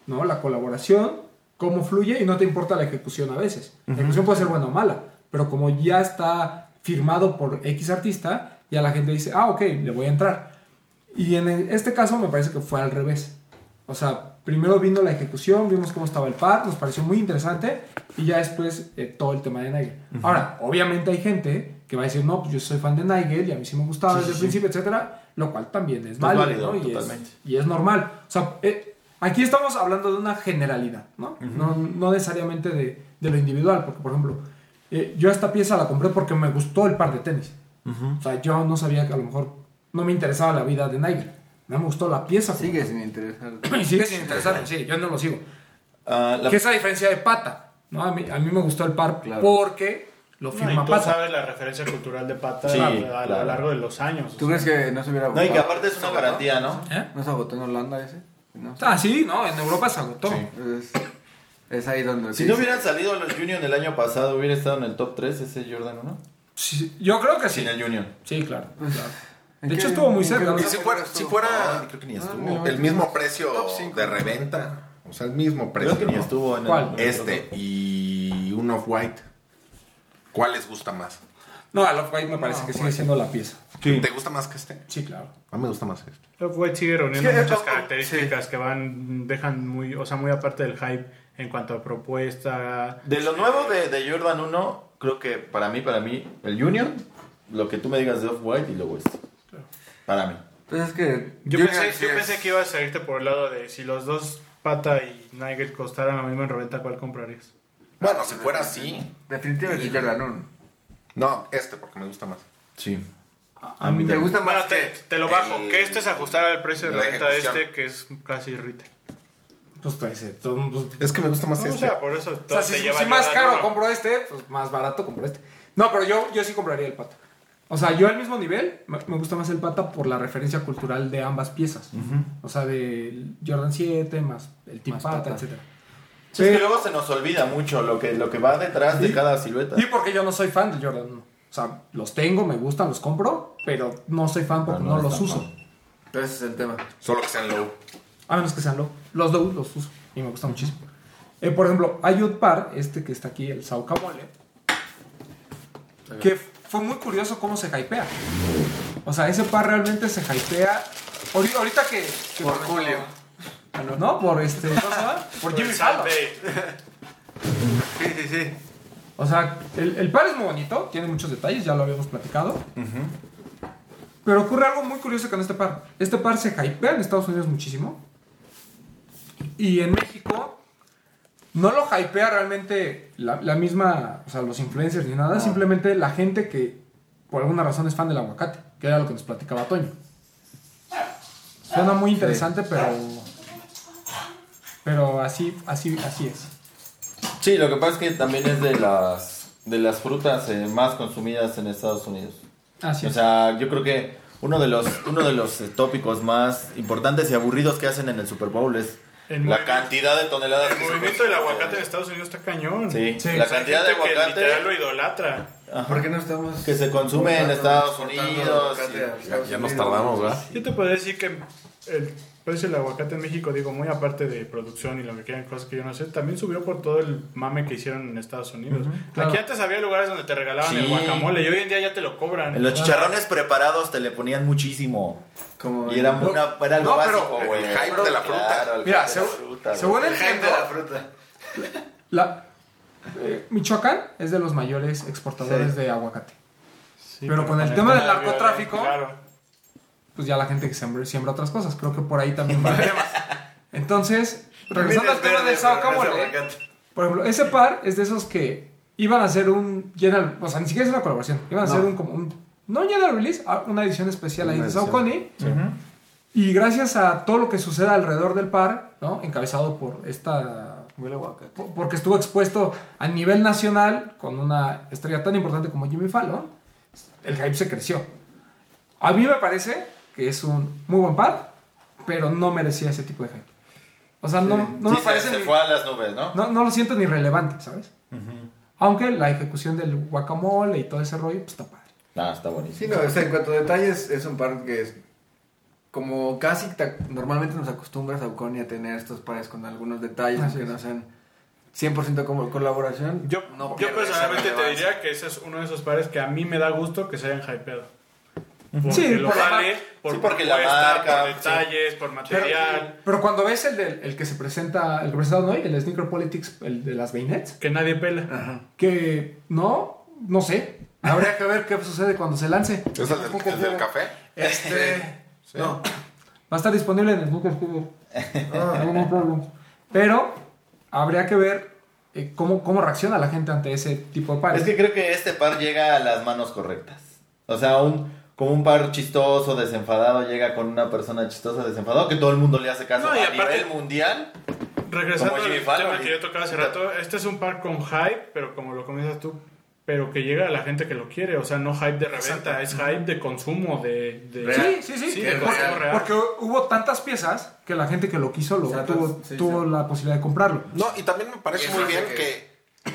¿no? La colaboración, cómo fluye y no te importa la ejecución a veces. La ejecución puede ser buena o mala. Pero como ya está firmado por X artista, ya la gente dice, ah, ok, le voy a entrar. Y en el- este caso me parece que fue al revés. O sea, primero vino la ejecución, vimos cómo estaba el par, nos pareció muy interesante y ya después eh, todo el tema de Nigel. Ahora, obviamente hay gente que va a decir, no, pues yo soy fan de Nigel y a mí sí me gustaba desde el principio, etcétera, lo cual también es válido, válido, ¿no? y, es, y es normal. O sea, eh, aquí estamos hablando de una generalidad, ¿no? no, no necesariamente de, de lo individual, porque por ejemplo, eh, yo esta pieza la compré porque me gustó el par de tenis. O sea, yo no sabía que a lo mejor no me interesaba la vida de Nigel. Me gustó la pieza. Sigue sin interesar. Sigue sin interesarme, sí, yo no lo sigo. Ah, la- Que es a diferencia de Pata, ¿no? A mí, a mí me gustó el par Claro. porque lo No, firma y tú Pata. sabes la referencia cultural de Pata Sí, a, a claro. lo largo de los años. ¿Tú o sea. crees que no se hubiera No, agotado? y que aparte es una garantía, ¿no? ¿Eh? ¿No se agotó en Holanda ese? No. Ah, sí, no, en Europa se agotó. Es, es ahí donde... Si no hubieran salido los Union el año pasado, hubiera estado en el top 3 ese Jordan 1. Sí, yo creo que sí. Sin el Union. Sí, claro. claro. ¿En De qué- hecho, estuvo muy cerca. Y si fuera, estuvo? si fuera No, creo que ni Ah, estuvo. mira, el mismo precio de reventa, o sea, el mismo precio. Creo que ni estuvo en ¿Cuál? el. Este y un Off-White. ¿Cuál les gusta más? No, el Off-White me parece que sigue siendo la pieza. Sí. ¿Te gusta más que este? Sí, claro. A mí me gusta más este. Off-White sigue reuniendo que, muchas características que van, dejan muy, o sea, muy aparte del hype en cuanto a propuesta. De lo nuevo de, de Jordan 1, creo que para mí, para mí, el Union, lo que tú me digas de Off-White y luego este. Para mí. Pues es que... Yo, pensé, yo que ibas a irte por el lado de si los dos Pata y Nigel costaran lo mismo en reventa, ¿cuál comprarías? Bueno, si fuera así. Definitivamente Jordan 1. No, este, porque me gusta más. Sí. A mí ¿Te gusta más te, que...? te lo bajo, el- que este es ajustar al precio de la reventa de este, que es casi retail. Pues, pues, eh, todo- pues, Es que me gusta más No, o este. sea, por eso O sea, si, lleva si más caro uno. compro este, pues más barato compro este. No, pero yo, yo sí compraría el pata. O sea, yo al mismo nivel me, gusta más el pata por la referencia cultural de ambas piezas. O sea, del Jordan 7 más el Team Más Pata, Pata. etcétera. Sí, es que luego se nos olvida mucho lo que, lo que va detrás de cada silueta. Y porque yo no soy fan del Jordan 1. O sea, los tengo, me gustan, los compro, pero no soy fan porque no, no los uso. fan. Pero ese es el tema. Solo que sean low. A menos que sean low. Los low los uso y me gusta muchísimo. Eh, por ejemplo, hay un par, este que está aquí, el Saucamole, que fue muy curioso cómo se hypea. O sea, ese par realmente se hypea. ahori- Ahorita que. que Por Julio. ¿No? Por este. ¿cómo se llama? Por Jimmy Fallon. Sí, sí, sí. O sea, el, el par es muy bonito, tiene muchos detalles, ya lo habíamos platicado. Pero ocurre algo muy curioso con este par. Este par se hypea en Estados Unidos muchísimo. Y en México no lo hypea realmente la, la misma, o sea, los influencers ni nada, simplemente la gente que por alguna razón es fan del aguacate, que era lo que nos platicaba Toño. Suena muy interesante, pero pero así así así es. Sí, lo que pasa es que también es de las, de las frutas eh, más consumidas en Estados Unidos. Así O es. sea, yo creo que uno de los, uno de los eh, tópicos más importantes y aburridos que hacen en el Super Bowl es El la cantidad de toneladas El que se movimiento del aguacate en Estados Unidos está cañón. Sí, Sí. la cantidad de que aguacate literal lo idolatra. ajá, ¿Por qué no estamos... que se consume en Estados Unidos. Ya, ya nos tardamos, ¿verdad? Yo te podría decir que el precio del aguacate en México, digo, muy aparte de producción y lo que quieran, cosas que yo no sé, también subió por todo el mame que hicieron en Estados Unidos. claro. Aquí antes había lugares donde te regalaban Sí. el guacamole y hoy en día ya te lo cobran. En los chicharrones preparados te le ponían muchísimo. Como Y era, el- una, era algo No, pero básico, el hype de la fruta. Claro, el Mira, fruta, según el hype de la fruta. La, eh, Michoacán es de los mayores exportadores Sí. de aguacate. Sí, pero con el tema del narcotráfico- Claro. Pues ya la gente que siembra, siembra otras cosas. Creo que por ahí también va el tema. Entonces, regresando al tema no es Saucamole, aguacate. por ejemplo, ese par es de esos que iban a hacer un general, o sea, ni siquiera es una colaboración, iban a hacer un como un, no un general release, ah, una edición especial ahí Una de edición. Saucony. Y gracias a todo lo que sucede alrededor del par, ¿no? Encabezado por esta porque estuvo expuesto a nivel nacional con una estrella tan importante como Jimmy Fallon, el hype se creció. A mí me parece que es un muy buen par, pero no merecía ese tipo de hype. O sea, no, no Sí, me parece se fue a las nubes, ¿no? no, no lo siento ni relevante, ¿sabes? Aunque la ejecución del guacamole y todo ese rollo, pues está padre. Ah, está Sí, buenísimo. no, o sea, en cuanto a detalles, es un par que es como casi normalmente nos acostumbras a Uconi a tener estos pares con algunos detalles, Así aunque es. no sean 100% como colaboración. Yo, no yo personalmente te diría que ese es uno de esos pares que a mí me da gusto que se hayan hypeado. Porque Sí, lo por vale, por Sí, porque la marca, por detalles, por Pero, material, pero cuando ves el, del, el que se presenta, el que presentaron hoy, el Sneaker Politics, el de las Baynets, que nadie pela. Ajá. que no, no sé. Habría que ver qué sucede cuando se lance. ¿Es el del, el del café? Este. No. Va a estar disponible en el Sneaker Studio. No. Pero habría que ver eh, cómo, cómo reacciona la gente ante ese tipo de pares. Es que creo que este par llega a las manos correctas. O sea, un, como un par chistoso, desenfadado, llega con una persona chistosa, desenfadado, que todo el mundo le hace caso No, y a aparte- nivel mundial. Regresando al Fallon, tema que yo tocaba hace rato, este es un par con hype, pero como lo comienzas tú, pero que llega a la gente que lo quiere, o sea, no hype de reventa, es hype de consumo, de... de-. Sí, sí, sí. Sí, es porque, real, porque hubo tantas piezas que la gente que lo quiso lo, tuvo, sí, tuvo sí. la posibilidad de comprarlo. No, y también me parece muy bien que- que...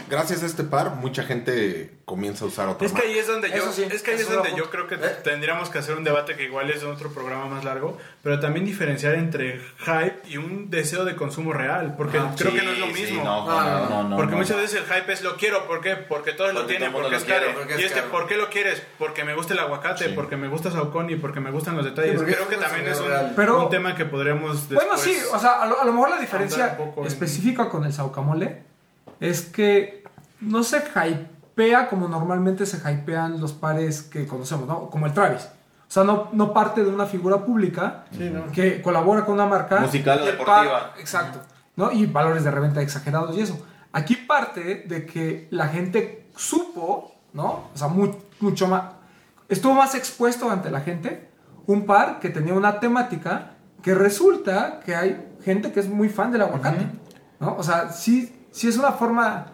gracias a este par mucha gente comienza a usar otra Es que ahí es donde yo, sí, es que ahí es donde yo creo que ¿Eh? tendríamos que hacer un debate que igual es de otro programa más largo, pero también diferenciar entre hype y un deseo de consumo real, porque Ah, creo Sí, que no es lo sí, mismo. no, No, no, no, no, porque no. muchas veces el hype es lo quiero, ¿por qué? Porque todos lo tienen, todo porque es lo caro. quiere, porque es y este, caro. ¿por qué lo quieres? Porque me gusta el aguacate, Sí. porque me gusta Saucony, porque me gustan los detalles. Creo es que también es un, real. Pero- un tema que podríamos Bueno, sí, o sea, a lo, a lo mejor la diferencia específica con el saucamole es que no se hypea como normalmente se hypean los pares que conocemos, ¿no? Como el Travis. O sea, no, no parte de una figura pública Sí, ¿no? que colabora con una marca. Musical o deportiva. par- exacto. ¿no? Y valores de reventa exagerados y eso. Aquí parte de que la gente supo, ¿no? O sea, mu- mucho más. Estuvo más expuesto ante la gente un par que tenía una temática que resulta que hay gente que es muy fan del aguacate, ¿no? O sea, sí, sí es una forma.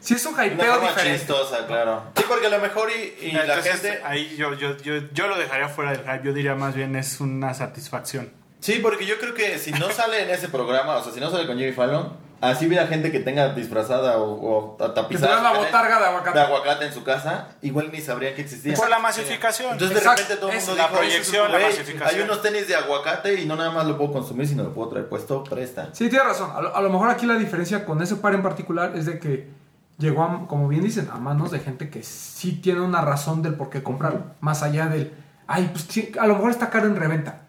Sí es un Una hypeo forma diferente. chistosa, claro. Sí, porque a lo mejor y, y la Entonces, gente... ahí yo, yo, yo, yo lo dejaría fuera del hype, yo diría más bien es una satisfacción. Sí, porque yo creo que si no sale en ese programa, o sea, si no sale con Jimmy Fallon, así hubiera gente que tenga disfrazada o, o Que tapizada la botarga de de aguacate. aguacate en su casa, igual ni sabrían que existía. Por la masificación. Entonces de repente todo el es mundo la dijo, proyección, la "Güey, masificación". Hay unos tenis de aguacate y no nada más lo puedo consumir, sino lo puedo traer puesto, presta. Sí, tienes razón. A lo, a lo mejor aquí la diferencia con ese par en particular es de que llegó, a- como bien dicen, a manos de gente que sí tiene una razón del por qué comprarlo. Más allá del, ay, pues sí, a lo mejor está caro en reventa.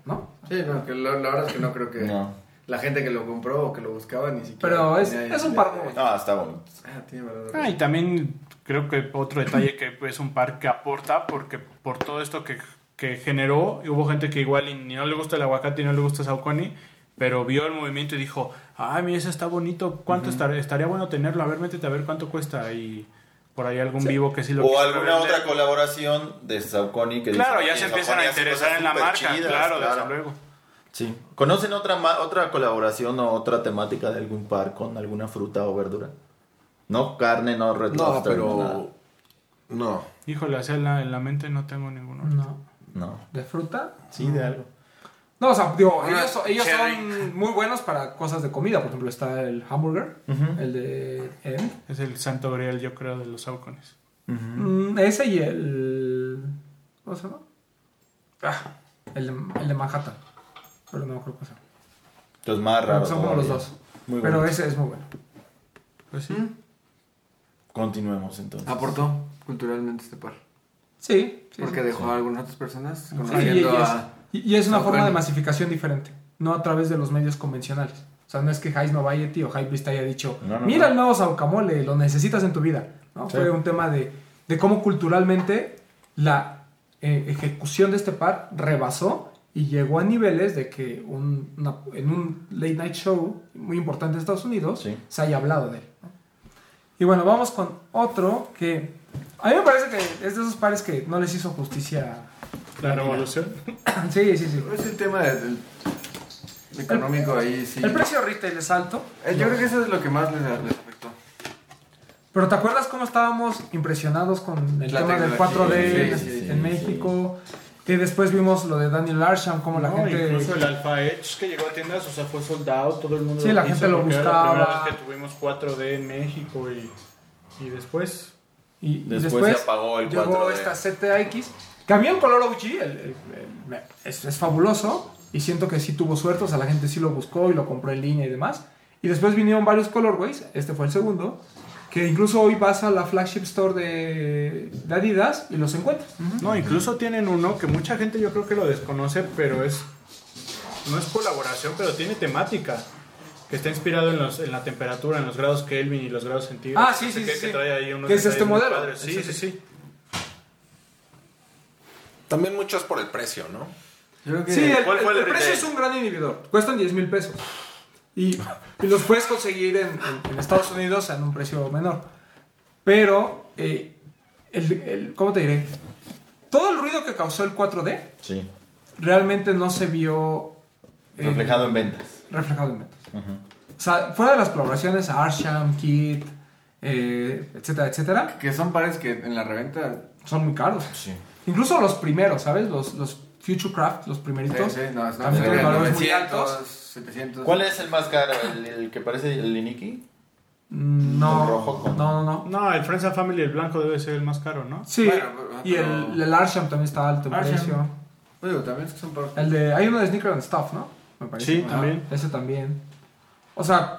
Sí, no, que la, la verdad es que no creo que No. la gente que lo compró o que lo buscaba ni siquiera. Pero es, es un idea par de- muy bonito. Ah, está bonito. Ah, tiene valor. Ah, y también creo que otro detalle que es un par que aporta, porque por todo esto que, que generó, hubo gente que igual y ni no le gusta el aguacate y no le gusta Saucony, pero vio el movimiento y dijo, ay, mira, ese está bonito, ¿cuánto estar- estaría bueno tenerlo? A ver, métete a ver cuánto cuesta y por ahí algún vivo que sí lo O alguna revender. otra colaboración de Saucony que Claro, dice, ya "Oye, se empiezan a Saucony interesar en la marca, chidas", claro, desde luego. Sí. ¿Conocen otra ma- otra colaboración o otra temática de algún par con alguna fruta o verdura? No carne, no red No, lobster, no nada. pero. No. Híjole, así en la, en la mente no tengo ninguno. No. No. ¿De fruta? Sí, de algo. No, o sea, digo, Ah, ellos, son- ellos son muy buenos para cosas de comida. Por ejemplo, está el hamburger, el de End. Es el santo grial, yo creo, de los Saucones. Mm, ese y el. ¿Cómo se llama? Ah, el de, el de Manhattan. Pero no me acuerdo cómo se llama. Entonces más raro. Son como los dos. Muy Pero ese es muy bueno. Pues sí. Continuemos entonces. Aportó culturalmente este par. Sí, sí. porque sí. dejó a algunas otras personas conociendo a... y- y es una forma de masificación diferente, no a través de los medios convencionales. O sea, no es que Hayes Novayeti o Hypebeast haya dicho, No, no, mira no. el nuevo Saucamole, lo necesitas en tu vida. ¿no? Sí. Fue un tema de, de cómo culturalmente la eh, ejecución de este par rebasó y llegó a niveles de que un- una- en un late night show muy importante en Estados Unidos Sí. se haya hablado de él. Y bueno, vamos con otro que a mí me parece que es de esos pares que no les hizo justicia. La revolución. Sí, sí, sí. Es el tema del, económico ahí, sí. El precio retail es alto. Eh, Yo creo que eso es lo que más les, les afectó. Pero ¿te acuerdas cómo estábamos impresionados con el La tema del tecnología, 4D sí, sí, en sí, México? Que después vimos lo de Daniel Arsham, como la No, gente... Incluso el Alpha Edge que llegó a tiendas, o sea, fue soldado, todo el mundo Sí, la quiso gente lo era buscaba. La primera vez que tuvimos 4D en México y, y después. Y, y Después después, se apagó el llegó 4D. esta ZX. Que el color OG el- el- el- es, es fabuloso. Y siento que sí tuvo suerte. O sea, la gente sí lo buscó y lo compró en línea y demás. Y después vinieron varios colorways. Este fue el segundo. Que incluso hoy vas a la flagship store de, de Adidas y los encuentras. No, incluso tienen uno que mucha gente yo creo que lo desconoce, pero es. No es colaboración, pero tiene temática. Que está inspirado en, los, en la temperatura, en los grados Kelvin y los grados centígrados. Ah, sí, sé sí, qué, sí, que trae ahí unos Que es este modelo. padres. Sí, sí, sí. sí. También mucho es por el precio, ¿no? Yo creo que... Sí, el, ¿Cuál fue el- el el precio es un gran inhibidor. Cuestan 10 mil pesos. Y, y los puedes conseguir en, en- en Estados Unidos en un precio menor. Pero, eh, el, el- ¿cómo te diré? Todo el ruido que causó el 4D Sí. realmente no se vio eh, Reflejado en ventas. reflejado en ventas. O sea, fuera de las colaboraciones, Arsham, Kit, eh, etcétera, etcétera, Que son pares que en la reventa... son muy caros. Sí. Incluso los primeros, ¿sabes? Los, los Futurecraft, los Sí, primeritos. sí, no, no, también tienen muy 900, altos. 700... ¿Cuál es el más caro? ¿El, el que parece el Iniki? Mm, No, ¿El rojo con- no, no, no. No, el Friends and Family, el blanco debe ser el más caro, ¿no? Sí, Bueno, pero- y el, el Arsham también está alto en Arsham. precio. Digo, también es que son pares... El de, hay uno de Sneaker and Stuff, ¿no? Me parece. Sí, también. Ese también. O sea,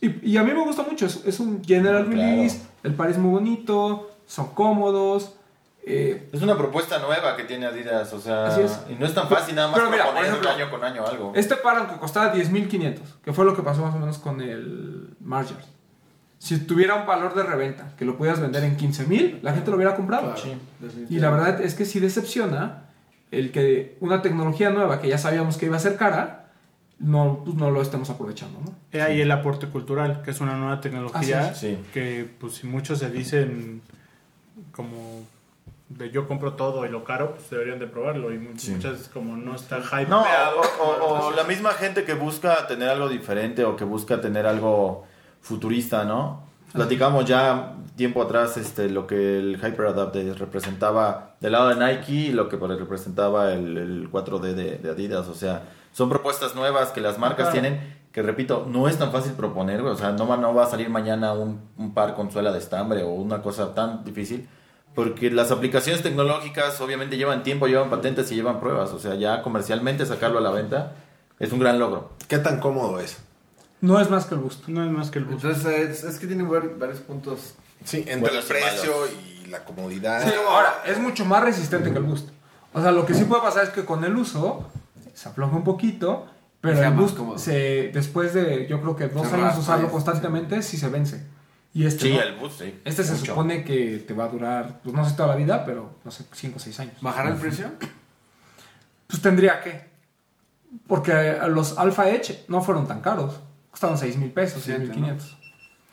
y, y a mí me gusta mucho. Es, es un general Claro. release. El par es muy bonito. Son cómodos. Eh, Es una propuesta nueva que tiene Adidas, o sea, Así es. y no es tan fácil nada más Pero mira, por ejemplo, año con año algo. este par, aunque costara 10.500, que fue lo que pasó más o menos con el Marger. Si tuviera un valor de reventa, que lo pudieras vender en 15.000, la gente lo hubiera comprado. Claro, Y la verdad es que sí decepciona el que una tecnología nueva que ya sabíamos que iba a ser cara, no, pues no lo estemos aprovechando, ¿no? He ahí el aporte cultural, que es una nueva tecnología. Sí. que pues si muchos se dicen como de yo compro todo y lo caro, pues deberían de probarlo y mu- Sí. muchas veces como no está hypeado. No, o, o- o la misma gente que busca tener algo diferente o que busca tener algo futurista, ¿no? Platicamos ya tiempo atrás este, lo que el Hyper Adapt representaba del lado de Nike y lo que representaba el, el 4D de, de Adidas. O sea, son propuestas nuevas que las marcas Claro. tienen, que repito, no es tan fácil proponer. O sea, no va, no va a salir mañana un, un par con suela de estambre o una cosa tan difícil. Porque las aplicaciones tecnológicas obviamente llevan tiempo, llevan patentes y llevan pruebas. O sea, ya comercialmente sacarlo a la venta es un gran logro. ¿Qué tan cómodo es? No es más que el Boost. No es más que el bus. Entonces, es, es que tiene var- varios puntos. Sí, entre el precio y la comodidad. Sí, ahora, es mucho más resistente que el Boost. O sea, lo que sí puede pasar es que con el uso se afloja un poquito, pero el se, después de, yo creo que dos Se años raspa, usarlo constantemente, sí se vence. Y este, Sí, no. el bus, sí. este se Mucho. supone que te va a durar, pues no sé toda la vida, pero no sé, 5 o 6 años. ¿Bajará el precio? Pues tendría que. Porque los Alpha Edge no fueron tan caros. Costaron 6 mil pesos, 6 mil Siete, 500.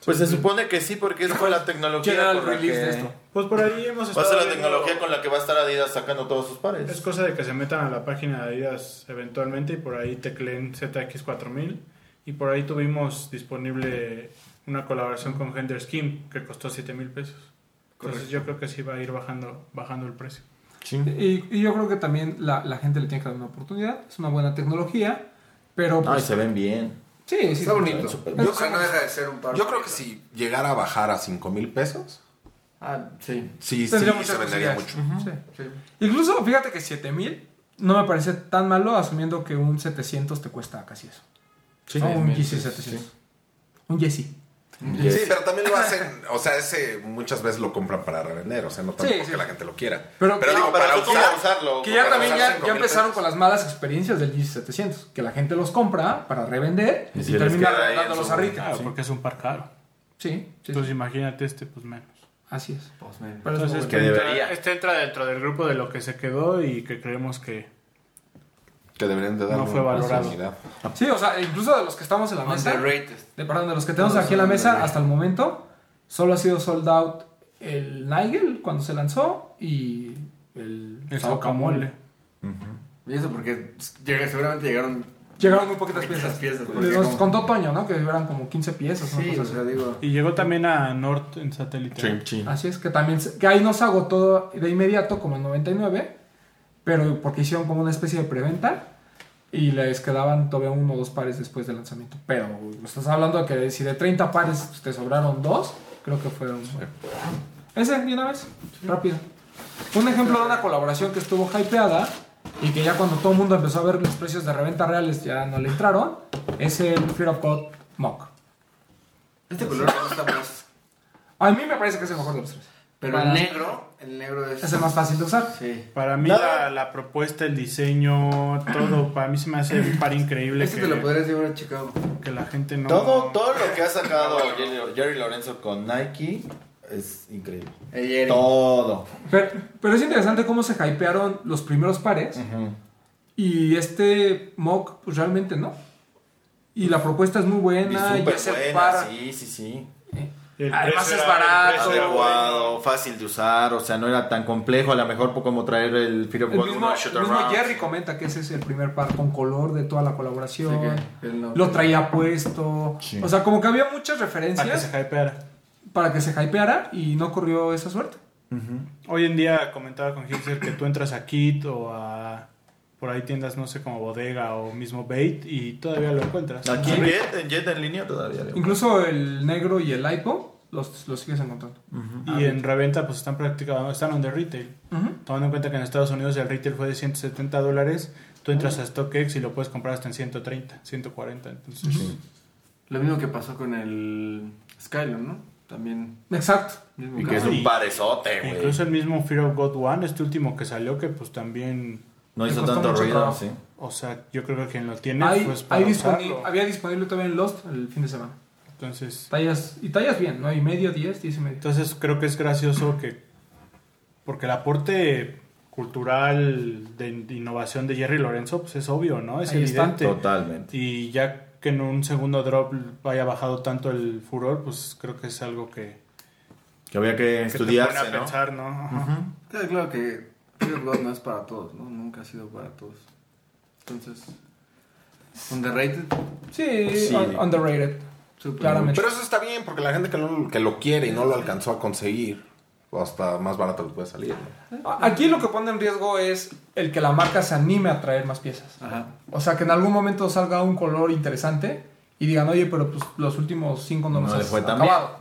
Pues se supone que sí, porque fue la tecnología ¿Quién era el con la release que- de esto? Pues por ahí hemos Va a estado ser la viendo- tecnología con la que va a estar Adidas sacando todos sus pares. Es cosa de que se metan a la página de Adidas eventualmente y por ahí tecleen ZX4000 y por ahí tuvimos disponible una colaboración con Gender Skim que costó 7 mil pesos. Entonces yo creo que sí va a ir bajando, bajando el precio. Y, y yo creo que también la, la gente le tiene que dar una oportunidad. Es una buena tecnología, pero Ay, pues, se ven bien. sí, sí, Está bonito. súper- O sea, no deja de ser un par. Yo creo que si llegara a bajar a 5 mil pesos, Ah, sí. sí, sí, se vendería mucho. posibilidades. Sí. sí. Incluso, fíjate que 7000 no me parece tan malo asumiendo que un 700 te cuesta casi eso. Sí, No, un Yeezy sí, 700. Un Yeezy. Yes. Sí, pero también lo hacen, o sea, ese muchas veces lo compran para revender, o sea, no tanto Sí, sí. la gente lo quiera. Pero- Pero, no, digo, pero para usar, usarlo. Que ya también ya, empezaron pesos. con las malas experiencias del Yeezy 700. Que la gente los compra para revender Y termina dándolos a retail. Claro, Sí, porque es un par caro. sí, sí, Entonces sí. imagínate este, pues menos. así es. Pues, man. Pero es Entonces muy este Que entra, este entra dentro del grupo de lo que se quedó y que creemos que que deberían de darle No fue valorado. Sí, o sea, incluso de los que estamos en la mesa. De, perdón, de los que tenemos aquí en la mesa underrated. hasta el momento, solo ha sido sold out el Nigel cuando se lanzó y el, el. Y eso porque seguramente llegaron. Llegaron muy poquitas piezas. piezas, Nos como- contó Toño, ¿no? Que eran como 15 piezas. Sí, cosa o así. sea, digo. Y llegó también a North en satélite. Sí, sí. Así es, que también que ahí no se agotó de inmediato como en 99, pero porque hicieron como una especie de preventa y les quedaban todavía uno o dos pares después del lanzamiento. Pero estás hablando de que si de 30 pares te sobraron dos, creo que fueron... Ese, de una vez, rápido. Un ejemplo de una colaboración que estuvo hypeada y que ya cuando todo el mundo empezó a ver los precios de reventa reales ya no le entraron, es el Fear of God Mock. Este color me gusta más. A mí me parece que es el mejor de los tres. Pero Para- el negro, el negro es. Es el más fácil de usar. Sí. Para mí la, la propuesta, el diseño, todo, para mí se me hace un par increíble Este que, te lo podrías llevar a Chicago. que la gente no... Todo, todo lo que ha sacado Jerry, Jerry Lorenzo con Nike es increíble. Jerry. Todo. Pero, pero es interesante cómo se hypearon los primeros pares y este mock pues realmente no. Y la propuesta es muy buena y, buena, sí, sí, sí. El Además es barato. Adecuado, fácil de usar, o sea, no era tan complejo, a lo mejor como traer el Fear of El God mismo, el. Jerry comenta que ese es el primer par con color de toda la colaboración. no- Lo traía puesto. Sí. O sea, como que había muchas Para que referencias se hypeara. para que se hypeara y no corrió esa suerte. Hoy en día comentaba con Hilser que tú entras a Kit o a por ahí tiendas, no sé, como Bodega o mismo Bait y todavía lo encuentras. Aquí en. Jet, en Jet en línea todavía. le- Incluso el negro y el Lipo los, los sigues encontrando. Y en reventa pues están prácticamente, están on the retail. Ujú. Tomando en cuenta que en Estados Unidos el retail fue de 170 dólares, tú entras a StockX y lo puedes comprar hasta en 130, 140. Entonces, Lo mismo que pasó con el Skylon, ¿no? También. Exacto. Y que es un parezote, güey. incluso el mismo Fear of God One, este último que salió, que pues también, No hizo tanto ruido, trabajo. sí. o sea, yo creo que quien lo tiene Hay, pues para hay había disponible todavía en Lost el fin de semana. Entonces, Tallas, y tallas bien, ¿no? Y medio, 10, 10 y medio. entonces creo que es gracioso que porque el aporte cultural de, de innovación de Jerry Lorenzo pues es obvio, ¿no? Es Ahí está. evidente. Totalmente. Y ya que en un segundo drop haya bajado tanto el furor, pues creo que es algo que, Que había que que te estudiarse, pone a ¿no? pensar, ¿no? Claro que Fear of God no es para todos, ¿no? Nunca ha sido para todos. Entonces. Underrated. Sí, Sí. un- underrated. Claramente. Pero eso está bien, porque la gente que, no- que lo quiere y no lo alcanzó a conseguir, o hasta más barato le puede salir. ¿no? Aquí lo que pone en riesgo es el que la marca se anime a traer más piezas. Ajá. O sea, que en algún momento salga un color interesante y digan, oye, pero pues los últimos cinco no nos No le has fue tan bien. acabado.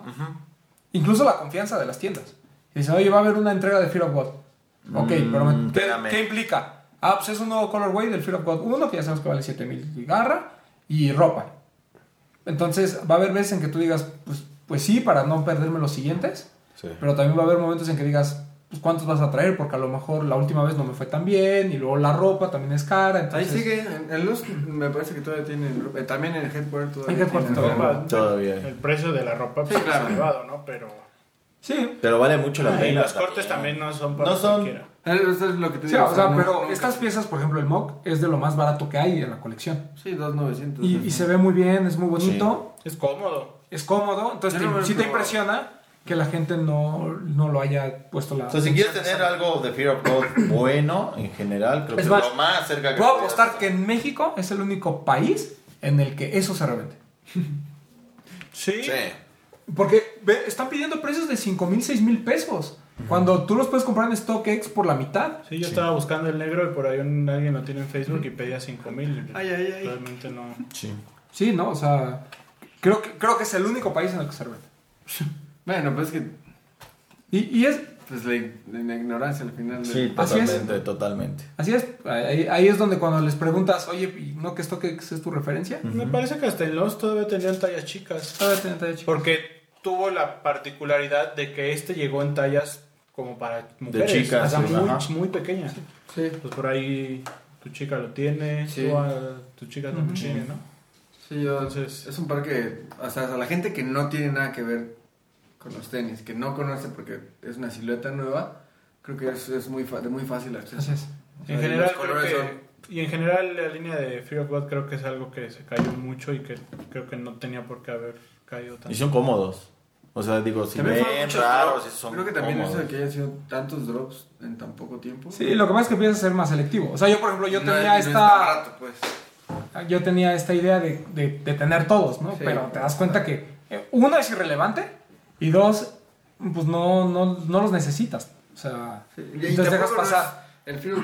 Incluso la confianza de las tiendas. Y dicen, oye, va a haber una entrega de Fear of God. Ok, Mm, pero ¿qué, qué implica? Ah, pues es un nuevo colorway del Fear of God 1, que ya sabemos que vale 7000 y garra y ropa. Entonces, va a haber veces en que tú digas, pues, pues sí, para no perderme los siguientes. Sí. Pero también va a haber momentos en que digas, pues cuántos vas a traer, porque a lo mejor la última vez no me fue tan bien, y luego la ropa también es cara. Ahí Entonces, sigue, en, en Luz me parece que todavía tienen, eh, también en el Headquarter todavía En Headquarter todavía. ropa. Todavía. El precio de la ropa Sí, pues, claro. es elevado, ¿no? Pero Sí, Pero vale mucho la y pena. los cortes también no son para No son- cualquiera. Eh, Eso es lo que te sí, digo. o sea, no- pero estas piezas, por ejemplo, el mock es de lo más barato que hay en la colección. Sí, 2.900. Y, y se ve muy bien, es muy bonito, Es cómodo. es cómodo, entonces no te- sí te impresiona que la gente no, no lo haya puesto la... O sea, si quieres tener algo de Fear of God bueno, en general, creo que Es lo más cerca que Puedo apostar hacer. que en México es el único país en el que eso se revende. Sí. Sí. Porque ve, están pidiendo precios de 5 mil, 6 mil pesos. Cuando tú los puedes comprar en StockX por la mitad. Sí, yo estaba buscando el negro y por ahí un- alguien lo tiene en Facebook y pedía 5 mil. Ay, ay, ay. Realmente no. Sí. Sí, ¿no? O sea, creo que, creo que es el único país en el que se revende. Bueno, pues es que Y, y es, pues la, la ignorancia al final. de- Sí, Así es. totalmente, totalmente. así es. Ahí, ahí es donde cuando les preguntas, oye, ¿y ¿no que StockX es tu referencia? Me parece que hasta en los todavía tenían tallas chicas. Todavía tienen talla chica. Porque tuvo la particularidad de que este llegó en tallas como para mujeres. chicas, o sea, sí, muy, ajá. muy pequeñas. Sí, Pues por ahí tu chica lo tiene, Sí. tú a- tu chica también tiene, ¿no? sí, yo. Entonces- es un par que. O sea, a la gente que no tiene nada que ver con los tenis, que no conoce porque es una silueta nueva, creo que es, es muy, fa- de muy fácil acceso. Así es. O sea, En y general, los creo colores que, son- y en general la línea de Fear of God creo que es algo que se cayó mucho y que creo que no tenía por qué haber caído Y tanto. son cómodos. O sea, digo, si También ven raros, si son Creo que también eso cómodos. de que hayan sido tantos drops en tan poco tiempo. Sí, lo que pasa es que empiezas a ser más selectivo. O sea, yo, por ejemplo, yo No tenía no es esta... barato, pues. yo tenía esta idea de, de- de tener todos, ¿no? Sí. Pero te das cuenta que, eh, uno, es irrelevante y dos, pues no, no, no los necesitas. O sea, Sí, y entonces dejas pasar. es- el Fear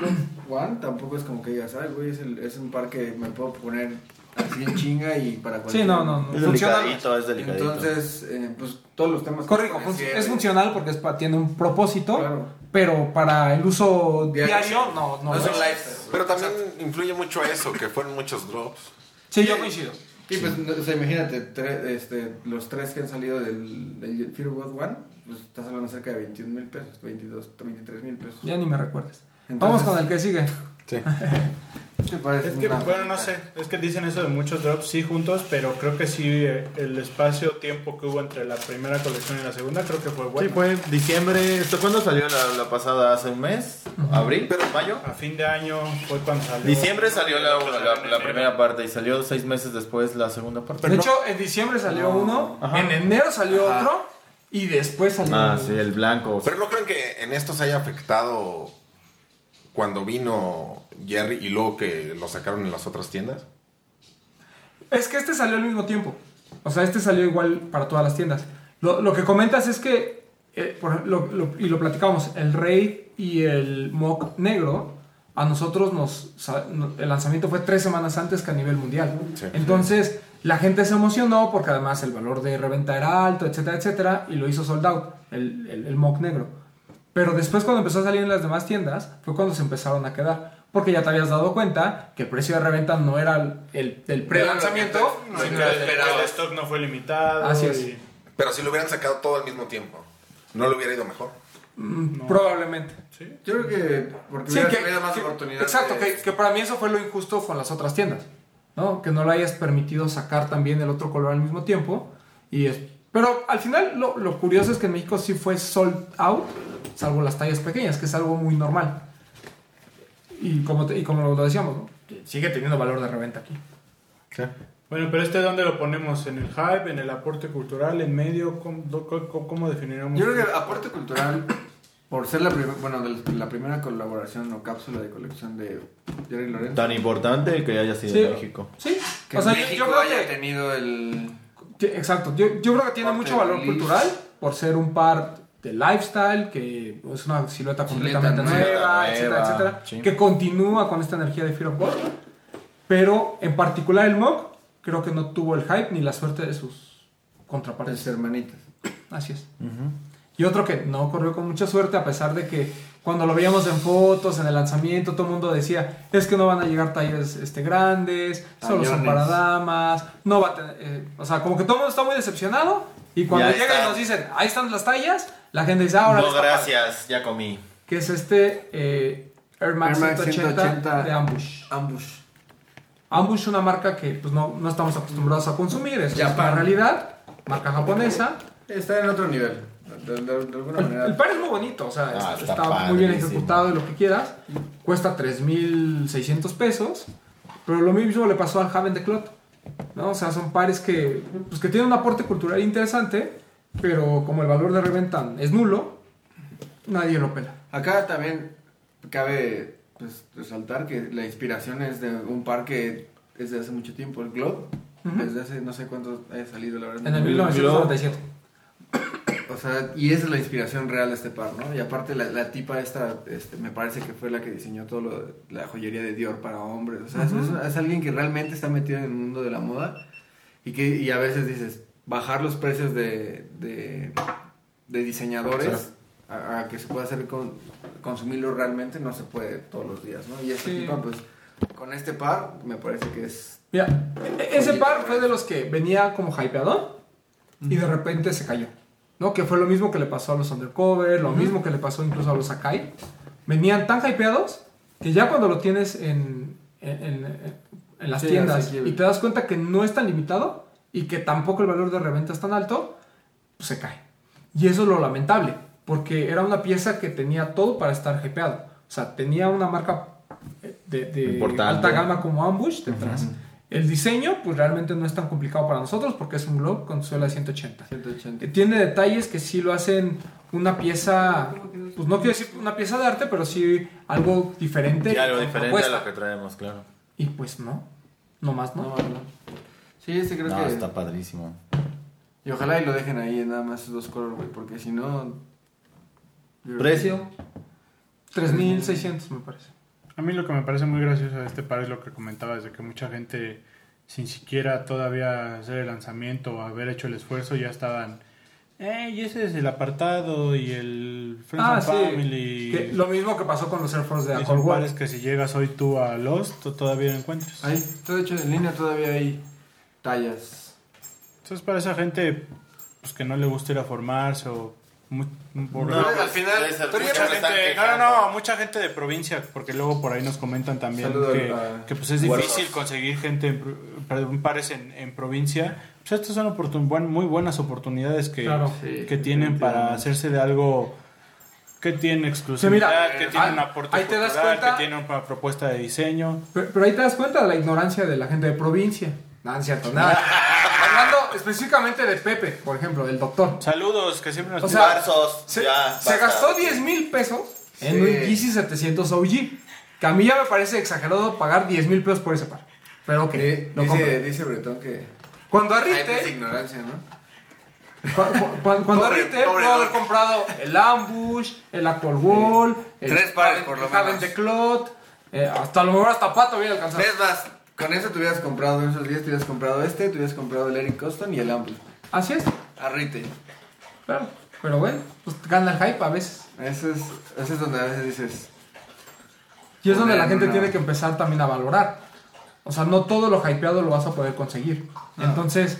One tampoco es como que digas, ay, güey, es, el- es un par que me puedo poner así en chinga y para Sí, cualquier... no, no, no. Es Funciona. delicadito, es delicadito. Entonces, eh, pues todos los temas... Pones, es sí, funcional porque es pa- tiene un propósito, Claro. pero para el uso Diario. diario, no, no. No es un es. lifestyle. Pero también influye mucho eso, que fueron muchos drops. Sí, yo coincido. Sí, pues, no, o sea, imagínate, tre- este, los tres que han salido del, del Fear of God One, pues estás hablando cerca de 21 mil pesos, 22, 23 mil pesos. Ya ni me recuerdes. Entonces- Vamos con el que sigue. Sí. ¿Qué parece? Es que, una- bueno, no sé, es que dicen eso de muchos drops, sí, juntos, pero creo que sí, eh, el espacio-tiempo que hubo entre la primera colección y la segunda, creo que fue bueno. Sí, fue diciembre. ¿Esto cuándo salió la, la pasada? ¿Hace un mes? ¿Abril? ¿Pero mayo? A fin de año fue cuando salió. Diciembre salió la, Salió la- primera parte y salió seis meses después la segunda parte. De hecho, en diciembre salió uno, Ajá. en enero salió Ajá. otro y después salió Ah, sí, el blanco. Pero no creen que en esto se haya afectado cuando vino Jerry y luego que lo sacaron en las otras tiendas. Es que este salió al mismo tiempo. O sea, este salió igual para todas las tiendas. Lo, lo que comentas es que, eh, por ejemplo, lo- lo- y lo platicamos, el Raid y el Mock negro, a nosotros nos, el lanzamiento fue tres semanas antes que a nivel mundial. Sí. Entonces, la gente se emocionó porque además el valor de reventa era alto, etcétera, etcétera, y lo hizo sold out, el, el, el Mock negro. Pero después cuando empezó a salir en las demás tiendas, fue cuando se empezaron a quedar. Porque ya te habías dado cuenta que el precio de reventa no era el, el del pre-lanzamiento, No, sino el, el- que el stock no fue limitado. Así es. y- Pero si lo hubieran sacado todo al mismo tiempo, ¿no le hubiera ido mejor? Mm, Probablemente. sí. Yo creo que porque Sí, hubiera que, más que- oportunidad. exacto, de- que, que para mí eso fue lo injusto con las otras tiendas, ¿no? Que no le hayas permitido sacar también el otro color al mismo tiempo. Y es, pero al final lo, lo curioso es que en México sí fue sold out, salvo las tallas pequeñas, que es algo muy normal. Y como, te- y como lo decíamos, sigue teniendo valor de reventa aquí. Bueno, pero este, ¿dónde lo ponemos? ¿En el hype? ¿En el aporte cultural? ¿En medio? ¿Cómo, cómo, cómo definiríamos? Yo creo que aporte cultural, por ser la, prim- bueno, de la- primera colaboración o cápsula de colección de Jerry Lorenzo. Tan importante que haya sido Sí. en México. Sí, Que o sea, México yo creo haya que tenido el... Exacto, yo, yo creo que tiene mucho valor cultural por ser un par de lifestyle, que es una silueta Silueta completamente nueva, nueva, etcétera, etcétera, sí. que continúa con esta energía de Fear of God, pero en particular el MOG creo que no tuvo el hype ni la suerte de sus contrapartes. Las hermanitas. Así es. Y otro que no corrió con mucha suerte, a pesar de que cuando lo veíamos en fotos, en el lanzamiento, todo el mundo decía, es que no van a llegar tallas este, grandes, solo son para damas, no va a tener... eh, o sea, como que todo el mundo está muy decepcionado y cuando Ya llegan y nos dicen, ahí están las tallas, la gente dice, ahora... no, gracias, ya comí. Que es este eh, Air Max, Air Max 180, 180 de Ambush. Ambush. Ambush es una marca que pues, no, no estamos acostumbrados a consumir, eso es una realidad, marca japonesa. Está en otro nivel. De, de- de alguna El, manera. el par es muy bonito, o sea, Ah, está, está está muy bien ejecutado y lo que quieras. Cuesta 3.600 pesos, pero lo mismo le pasó al Haven de Clot. ¿No? O sea, son pares que, pues, que tienen un aporte cultural interesante, pero como el valor de reventa es nulo, nadie lo pela. Acá también cabe pues, resaltar que la inspiración es de un par que es de hace mucho tiempo, el Globe. Desde hace no sé cuánto haya salido, la verdad. En el No- 1997. O sea, y esa es la inspiración real de este par, ¿no? Y aparte la, la tipa esta, este, me parece que fue la que diseñó todo lo, la joyería de Dior para hombres. O sea, es- es, es alguien que realmente está metido en el mundo de la moda y que y a veces dices, bajar los precios de, de, de diseñadores a, a que se pueda hacer con, consumirlo realmente no se puede todos los días, ¿no? Y esta Sí. tipa, pues, con este par, me parece que es... Mira, e- ese par fue de los que venía como hypeado y de repente se cayó. ¿No? Que fue lo mismo que le pasó a los Undercover, lo mismo que le pasó incluso a los Akai. Venían tan hypeados que ya cuando lo tienes en, en, en- en las Sí, tiendas y te das cuenta que no es tan limitado y que tampoco el valor de reventa es tan alto, pues se cae. Y eso es lo lamentable, porque era una pieza que tenía todo para estar hypeado. O sea, tenía una marca eh, de, alta gama como Ambush detrás. El diseño, pues realmente no es tan complicado para nosotros porque es un globe con suela de 180. 180. Eh, Tiene detalles que sí lo hacen una pieza, pues no quiero decir una pieza de arte, pero sí algo diferente. Y algo diferente a lo que traemos, claro. Y pues no, no más, ¿no? No, no. Sí, este creo No, que... está padrísimo. Y ojalá y lo dejen ahí en nada más esos dos colores, güey, porque si no... ¿Precio? 3600 me parece. A mí lo que me parece muy gracioso de este par es lo que comentabas, de que mucha gente, sin siquiera todavía hacer el lanzamiento o haber hecho el esfuerzo, ya estaban, eh, y ese es el apartado y el Friends Ah, and sí. Family. Que lo mismo que pasó con los Air Force de Accord War. pares que si llegas hoy tú a Lost, tú todavía lo encuentras. Ahí, todo hecho en línea, todavía hay tallas. Entonces para esa gente pues, que no le gusta ir a formarse o... mu- por- No, al final, pero mucha gente- no, no, no, mucha gente de provincia, porque luego por ahí nos comentan también que, que, pues es difícil conseguir gente, en pares en, en provincia. Pues estas son oportun- buen- muy buenas oportunidades que, Claro. Sí, que tienen para hacerse de algo que tiene exclusividad, mira, que tiene un aporte ahí te das cultural, cuenta- que tiene una propuesta de diseño. Pero, pero ahí te das cuenta de la ignorancia de la gente de provincia. No, no es cierto, nada. Hablando específicamente de Pepe, por ejemplo, del doctor. Saludos, que siempre nos O sea, Barzos, Se, ya, se basta. gastó 10 mil pesos en Sí. un Yeezy 700 OG. Que a mí ya me parece exagerado pagar 10 mil pesos por ese par. Pero lo compro. dice, dice Bretón que Cuando a hay pues retail, ignorancia, ¿no? cu- cu- cu- cuando a Pobre- retail pobre puedo haber comprado el Ambush, el Actual Wall, el Tres pares, por lo menos. de Clot, eh, hasta a lo mejor hasta Pato hubiera alcanzado. Es más, con eso te hubieras comprado, en esos días te hubieras comprado este, te hubieras comprado el Eric Coston y el Ambush. Así es, A retail. claro. Pero bueno, pues gana el hype a veces. Eso es, eso es donde a veces dices, Y es donde la gente tiene que empezar también a valorar. O sea, no todo lo hypeado lo vas a poder conseguir. Entonces,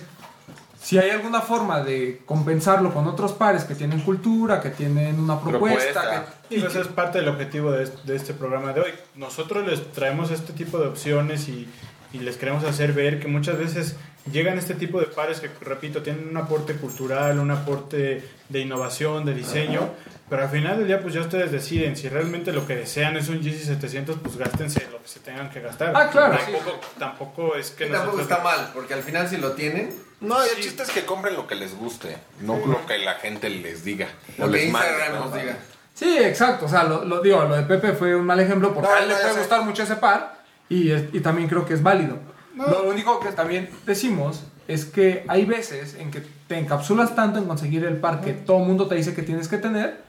si hay alguna forma de compensarlo con otros pares que tienen cultura, que tienen una propuesta, Propuesta. que- Y eso es parte del objetivo de, de este programa de hoy. Nosotros les traemos este tipo de opciones y, y les queremos hacer ver que muchas veces llegan este tipo de pares que, repito, tienen un aporte cultural, un aporte de innovación, de diseño, pero al final del día pues ya ustedes deciden si realmente lo que desean es un GC 700, pues gástense lo que se tengan que gastar. Ah, claro, Tampoco, tampoco es que que tampoco nosotros... está mal, porque al final si lo tienen, No, y el chiste es que compren lo que les guste, no lo que la gente les diga. lo o que les mande, nos diga. Sí, exacto. O sea, lo, lo digo, lo de Pepe fue un mal ejemplo porque No, a él no, le puede sé. gustar mucho ese par y, es- y también creo que es válido. Lo único que también decimos es que hay veces en que te encapsulas tanto en conseguir el par que todo el mundo te dice que tienes que tener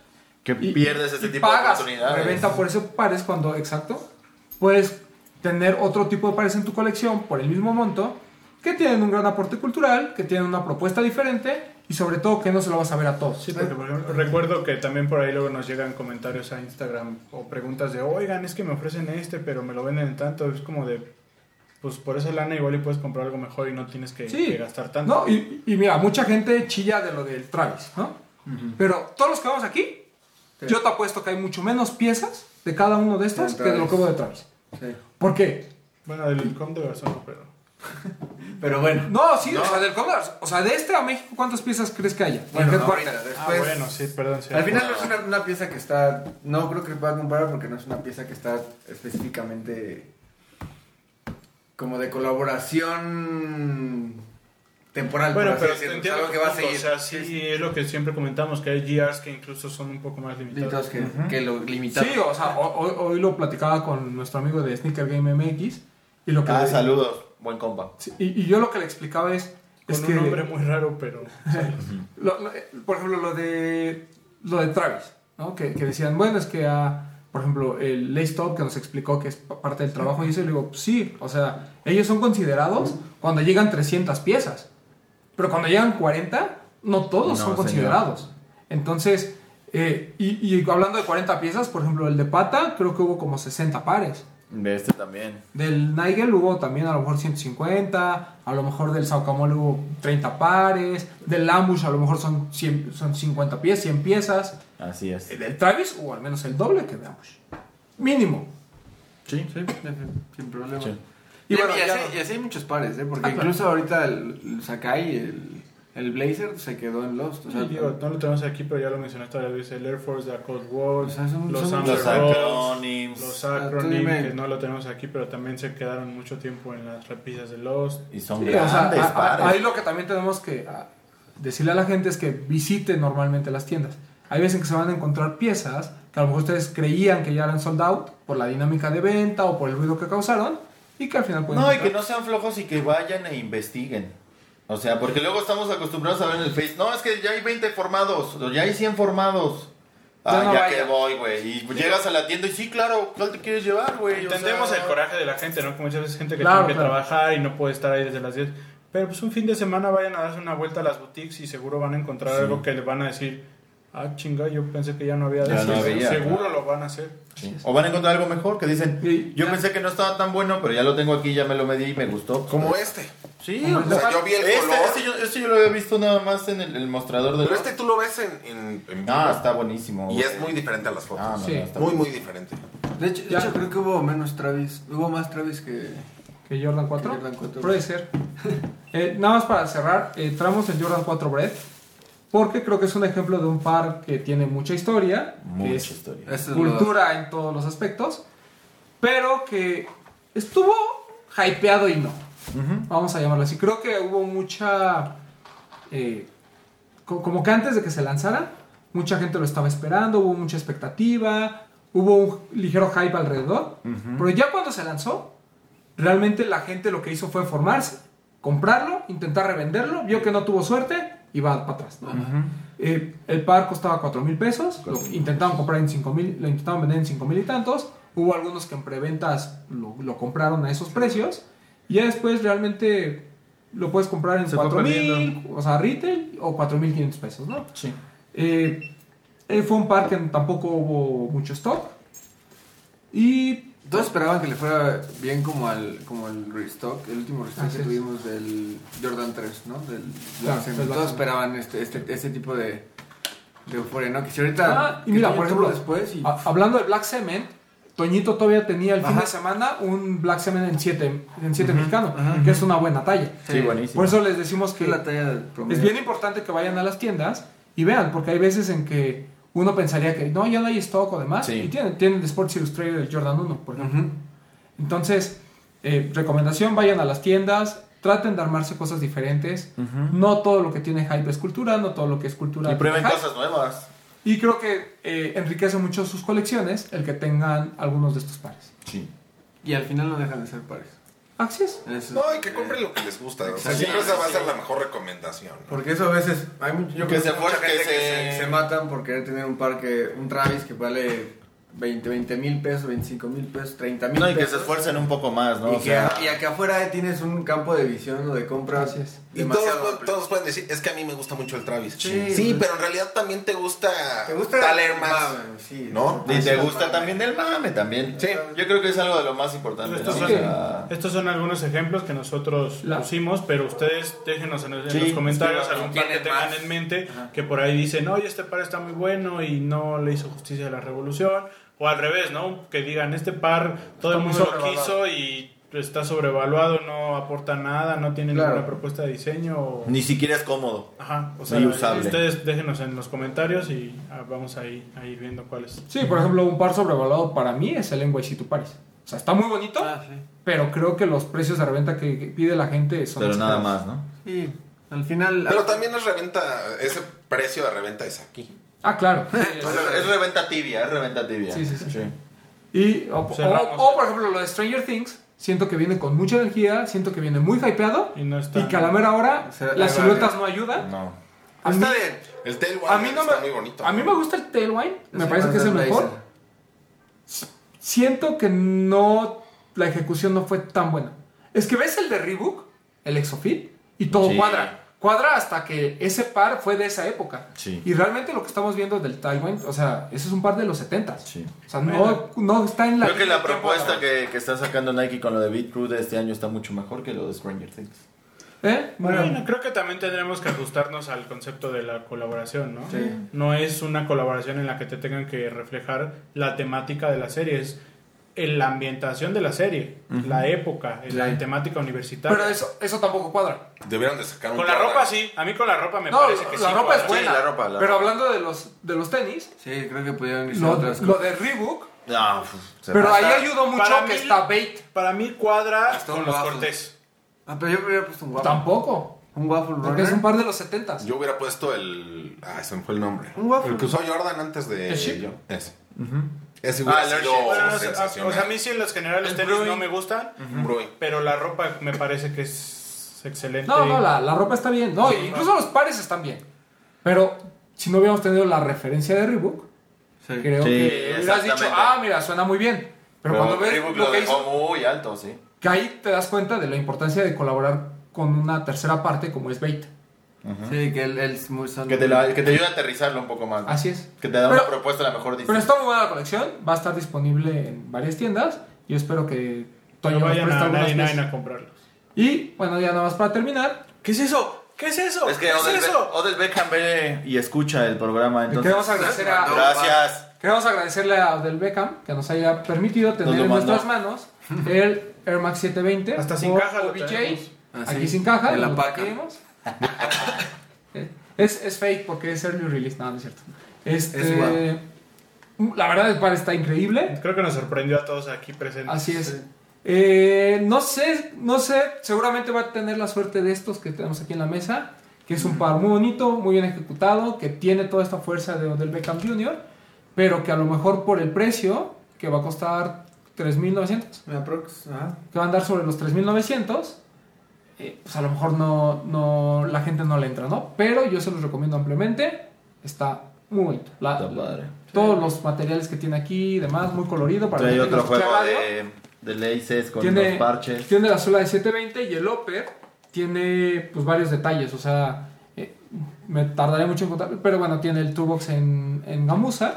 Que y- pierdes ese y tipo de pagas oportunidades. reventa por esos pares cuando, exacto, puedes tener otro tipo de pares en tu colección por el mismo monto que tienen un gran aporte cultural, que tienen una propuesta diferente y sobre todo que no se lo vas a ver a todos. Sí, porque por ejemplo, recuerdo que también por ahí luego nos llegan comentarios a Instagram o preguntas de, oigan, es que me ofrecen este, pero me lo venden en tanto. Es como de, pues por esa lana igual y puedes comprar algo mejor y no tienes que, Sí. que gastar tanto. No, y, y mira, mucha gente chilla de lo del Travis, ¿no? Pero todos los que vamos aquí, yo te apuesto que hay mucho menos piezas de cada uno de estos que de lo que hubo de Travis. Sí. ¿Por qué? Bueno, del com de Garzón no, pero... Pero bueno. No, sí, o sea, del Condor, o sea, de este a México, ¿cuántas piezas crees que haya? Bueno, ahorita. Ah, bueno, sí, perdón. sí. Al final no es una, una pieza que está. No creo que se pueda comparar porque no es una pieza que está específicamente. como de colaboración temporal. Bueno, pero entiendo algo que va a seguir. O sea, sí, es lo que siempre comentamos, que hay GRs que incluso son un poco más limitados. Limitados que, que lo limitado. Sí, o sea, ho- hoy, hoy lo platicaba con nuestro amigo de Sneaker Game MX y lo que Ah, le- saludos, buen compa. Sí, y, y yo lo que le explicaba es, Con es un que nombre muy raro, pero... lo- lo- eh, por ejemplo lo de lo de Travis, ¿no? Que, que decían, bueno, es que a, por ejemplo, el Lace Top que nos explicó que es pa- parte del trabajo y eso, le digo, sí, o sea, ellos son considerados cuando llegan 300 piezas, pero cuando llegan 40, no todos No, son señor. considerados. Entonces, eh, y, y hablando de 40 piezas, por ejemplo, el de Pata, creo que hubo como 60 pares. De este también. Del Nigel hubo también a lo mejor 150, a lo mejor del Saucamole hubo 30 pares, del Ambush a lo mejor son, 100, son 50 piezas, 100 piezas, Así es. Del Travis hubo al menos el doble que de Ambush. Mínimo. Sí. Sí, sin problema. Sí. Y, Y bueno, y, así, no- y así hay muchos pares, ¿eh? Porque Ah, claro. incluso ahorita el, el Sakai, el, el Blazer, se quedó en Lost. O sea, Sí, digo, no lo tenemos aquí, pero ya lo mencionaste varias veces. El Air Force, la Cold War, O sea, son- los son Los acronyms. los Ah, dime. que no lo tenemos aquí, pero también se quedaron mucho tiempo en las repisas de Lost. Y son Sí, o sea, grandes a- a- pares. ahí lo que también tenemos que ah, decirle a la gente es que visite normalmente las tiendas. Hay veces que se van a encontrar piezas que a lo mejor ustedes creían que ya eran sold out por la dinámica de venta o por el ruido que causaron y que al final pueden No, y que no sean flojos y que vayan e investiguen. O sea, porque luego estamos acostumbrados a ver en el Face, no, es que ya hay 20 formados, o ya hay 100 formados. Ya Ah, no ya vaya. que voy, güey. Y llegas a la tienda y sí, claro, ¿cuál te quieres llevar, güey? O Entendemos sea, el coraje de la gente, ¿no? Que muchas veces gente que Claro, tiene que claro. trabajar y no puede estar ahí desde las 10. Pero pues un fin de semana vayan a darse una vuelta a las boutiques y seguro van a encontrar algo que les van a decir, ah, chinga, yo pensé que ya no había de Ya eso". no había, Seguro claro. lo van a hacer. sí. O van a encontrar algo mejor, que dicen, Sí, yo ya. pensé que no estaba tan bueno, pero ya lo tengo aquí, ya me lo medí y me gustó. Como este. Sí, o O sea, yo vi el este, color. este yo, este yo lo había visto nada más en el, el mostrador de Pero este tú lo ves en, en. Ah, está buenísimo. Y es muy diferente a las fotos. Ah, no, Sí. no, está muy, muy diferente. De hecho, de hecho, creo que hubo menos Travis. Hubo más Travis que. ¿Que Jordan 4? Que Jordan 4. Puede ser. Eh, nada más para cerrar, eh, traemos el Jordan 4 Bread. Porque creo que es un ejemplo de un par que tiene mucha historia. que Mucha es historia. Es cultura en todos los aspectos. Pero que estuvo hypeado y no. Vamos a llamarlo así. Creo que hubo mucha. eh, co- como que antes de que se lanzara, mucha gente lo estaba esperando, hubo mucha expectativa, hubo un ligero hype alrededor. Pero ya cuando se lanzó, realmente la gente lo que hizo fue formarse, comprarlo, intentar revenderlo, vio que no tuvo suerte y va para atrás. ¿no? Eh, el par costaba 4 mil pesos, lo intentaron comprar en 5 mil, lo intentaron vender en 5 mil y tantos. Hubo algunos que en preventas lo, lo compraron a esos precios. Y ya después realmente lo puedes comprar en Se fue 4 mil, o sea, retail o 4 mil 500 pesos, ¿no? Sí. Eh, eh, fue un par que tampoco hubo mucho stock. Y Todos esperaban que le fuera bien como al como el restock, el último restock Así que es. tuvimos del Jordan 3, ¿no? Del Claro, Black Black Todos esperaban este, este, este tipo de, de euforia, ¿no? Que si ahorita. Ah, y mira, por ejemplo, después y. hablando de Black Cement, Toñito todavía tenía el fin de semana un Black Cement en 7 en siete mexicano, ajá. que es una buena talla. Sí, buenísimo. Por eso les decimos que la talla es bien importante que vayan a las tiendas y vean, porque hay veces en que uno pensaría que no, ya no hay stock o demás, Sí. y tienen, tienen de Sports Illustrated el Jordan 1, por ejemplo. Ujú. Entonces, eh, recomendación, vayan a las tiendas, traten de armarse cosas diferentes. No todo lo que tiene hype es cultura, no todo lo que es cultura Y prueben hype. cosas nuevas. Y creo que eh, enriquece mucho sus colecciones el que tengan algunos de estos pares. Sí. Y al final no dejan de ser pares. Así es. Eso. No, y que compren lo que les gusta. O sea, siempre esa va a ser la mejor recomendación. ¿no? Porque eso a veces hay mucho, yo Que creo se mucha for- que gente que se- se, se matan por querer tener un parque, un Travis que vale 20, 20 mil pesos, 25 mil pesos, 30 mil No, y que se esfuercen un poco más, ¿no? Y, O que, sea, y acá afuera tienes un campo de visión o de compra Así es. Y todos, todos pueden decir, es que a mí me gusta mucho el Travis. Sí, Sí, pues. pero en realidad también te gusta, ¿Te gusta tal el Air Max. mame? Sí. ¿No? y te gusta también del mame también. Sí. Yo creo que es algo de lo más importante. Estos ¿no? son, estos son algunos ejemplos que nosotros La- pusimos, pero ustedes déjenos en, los comentarios algún par que tengan más. en mente que por ahí dicen, oye, este par está muy bueno y no le hizo justicia a la revolución. O al revés, ¿no? Que digan, este par todo Está el mundo lo quiso y está sobrevaluado, no aporta nada, no tiene Claro. ninguna propuesta de diseño. o- Ni siquiera es cómodo. Ajá, o sea, Ni usable. ustedes déjenos en los comentarios y ah, vamos a ir, a ir viendo cuáles. Sí, por ejemplo, un par sobrevaluado para mí es el NYC to Paris. O sea, está muy bonito, Ah, sí. pero creo que los precios de reventa que, pide la gente son Pero nada más, ¿no? Sí, al final... Pero también es reventa, ese precio de reventa es aquí. Ah, claro. Sí, Es, es reventa tibia, es reventa tibia. Sí, sí, sí. Y, o, Cerramos. o- o, por ejemplo, lo de Stranger Things, siento que viene con mucha energía, siento que viene muy hypeado Y no está- y que a la mera hora las siluetas no ayudan. No. A mí, Está bien. El Tailwind a mí no está me, muy bonito. a mí me gusta el Tailwind, me Sí, parece que es el mejor. Siento que no, la ejecución no fue tan buena. Es que ves el de Reebok, el Exofit, y todo Sí. cuadra. Cuadra hasta que ese par fue de esa época. Sí. Y realmente lo que estamos viendo del Tailwind, o sea, ese es un par de los 70 Sí. O sea, no, no está en la... Creo que la propuesta que, que está sacando Nike con lo de Beat Crew de este año está mucho mejor que lo de Stranger Things. ¿Eh? Bueno, Bueno, creo que también tendremos que ajustarnos al concepto de la colaboración, ¿no? Sí. No es una colaboración en la que te tengan que reflejar la temática de la serie, es en la ambientación de la serie, la época, en la temática universitaria. pero eso, eso tampoco cuadra. Debieron de sacar un con la ropa sí, a mí con la ropa me No, parece que la sí. ropa es buena. Sí, la ropa, la pero hablando de los, de los tenis, Sí, creo que pudieron irse lo, otras lo de Reebok, No, pues, se pero ahí ayudó mucho para que mí- está Bait. Para mí cuadra con los waffle. cortés. Ah, pero yo hubiera puesto un waffle. Tampoco. Un waffle Porque runner. es un par de los 70 Yo hubiera puesto el. Ah, se me fue el nombre. Un waffle. El que usó Jordan antes de. ¿El yo. Ese. Ese hubiera Ah, sido Airship. Bueno, no sé, sensacional. o sea, a mí sí en los generales El tenis no me gustan, pero la ropa me parece que es excelente. No, no, la, la ropa está bien. No, Sí, incluso los pares están bien. Pero si no hubiéramos tenido la referencia de Reebok, Sí. creo Sí, que hubieras dicho, ah, mira, suena muy bien. Pero, cuando ves Reebok lo lo que dejó hizo, muy alto, sí. que ahí te das cuenta de la importancia de colaborar con una tercera parte como es Bait. Sí, que el, el muy son- Que te, la- que te ayuda a aterrizarlo un poco más. ¿no? Así es. Que te da Pero- una propuesta a la mejor Pero diseño. está muy buena la colección, va a estar disponible en varias tiendas. Yo espero que Pero Toño nos vayan a algunas 99 piezas. a comprarlos. Y bueno, ya nada más para terminar, ¿Qué es eso? ¿Qué es eso? Es que ¿Qué Odell, es eso? Odell Beckham ve y escucha el programa, entonces... queremos agradecer a, Gracias. Queremos agradecerle a Odell Beckham que nos haya permitido tener en nuestras manos el Air Max 720. Hasta sin caja lo. Ah, Aquí sin caja. de la lo paca. pedimos. es, es fake porque es early release. No, no es cierto. Este, Es igual. La verdad, el par está increíble. Creo que nos sorprendió a todos aquí presentes. Así es. Eh, no sé, no sé. Seguramente va a tener la suerte de estos que tenemos aquí en la mesa. Que es un par muy bonito, muy bien ejecutado. Que tiene toda esta fuerza de Odell Beckham Jr. Pero que a lo mejor por el precio, que va a costar 3.900 Me aprox. Ajá. que va a andar sobre los 3900, eh, pues a lo mejor no, no, la gente no le entra, ¿no? Pero yo se los recomiendo ampliamente. Está muy bonito. La- Está padre. Todos los materiales que tiene aquí y demás, muy colorido. Para Trae la gente que otro juego de, de laces con tiene, los parches. tiene la suela de 720 y el upper tiene pues varios detalles, o sea, eh, me tardaré mucho en contar, pero bueno, tiene el toolbox en, en gamuza,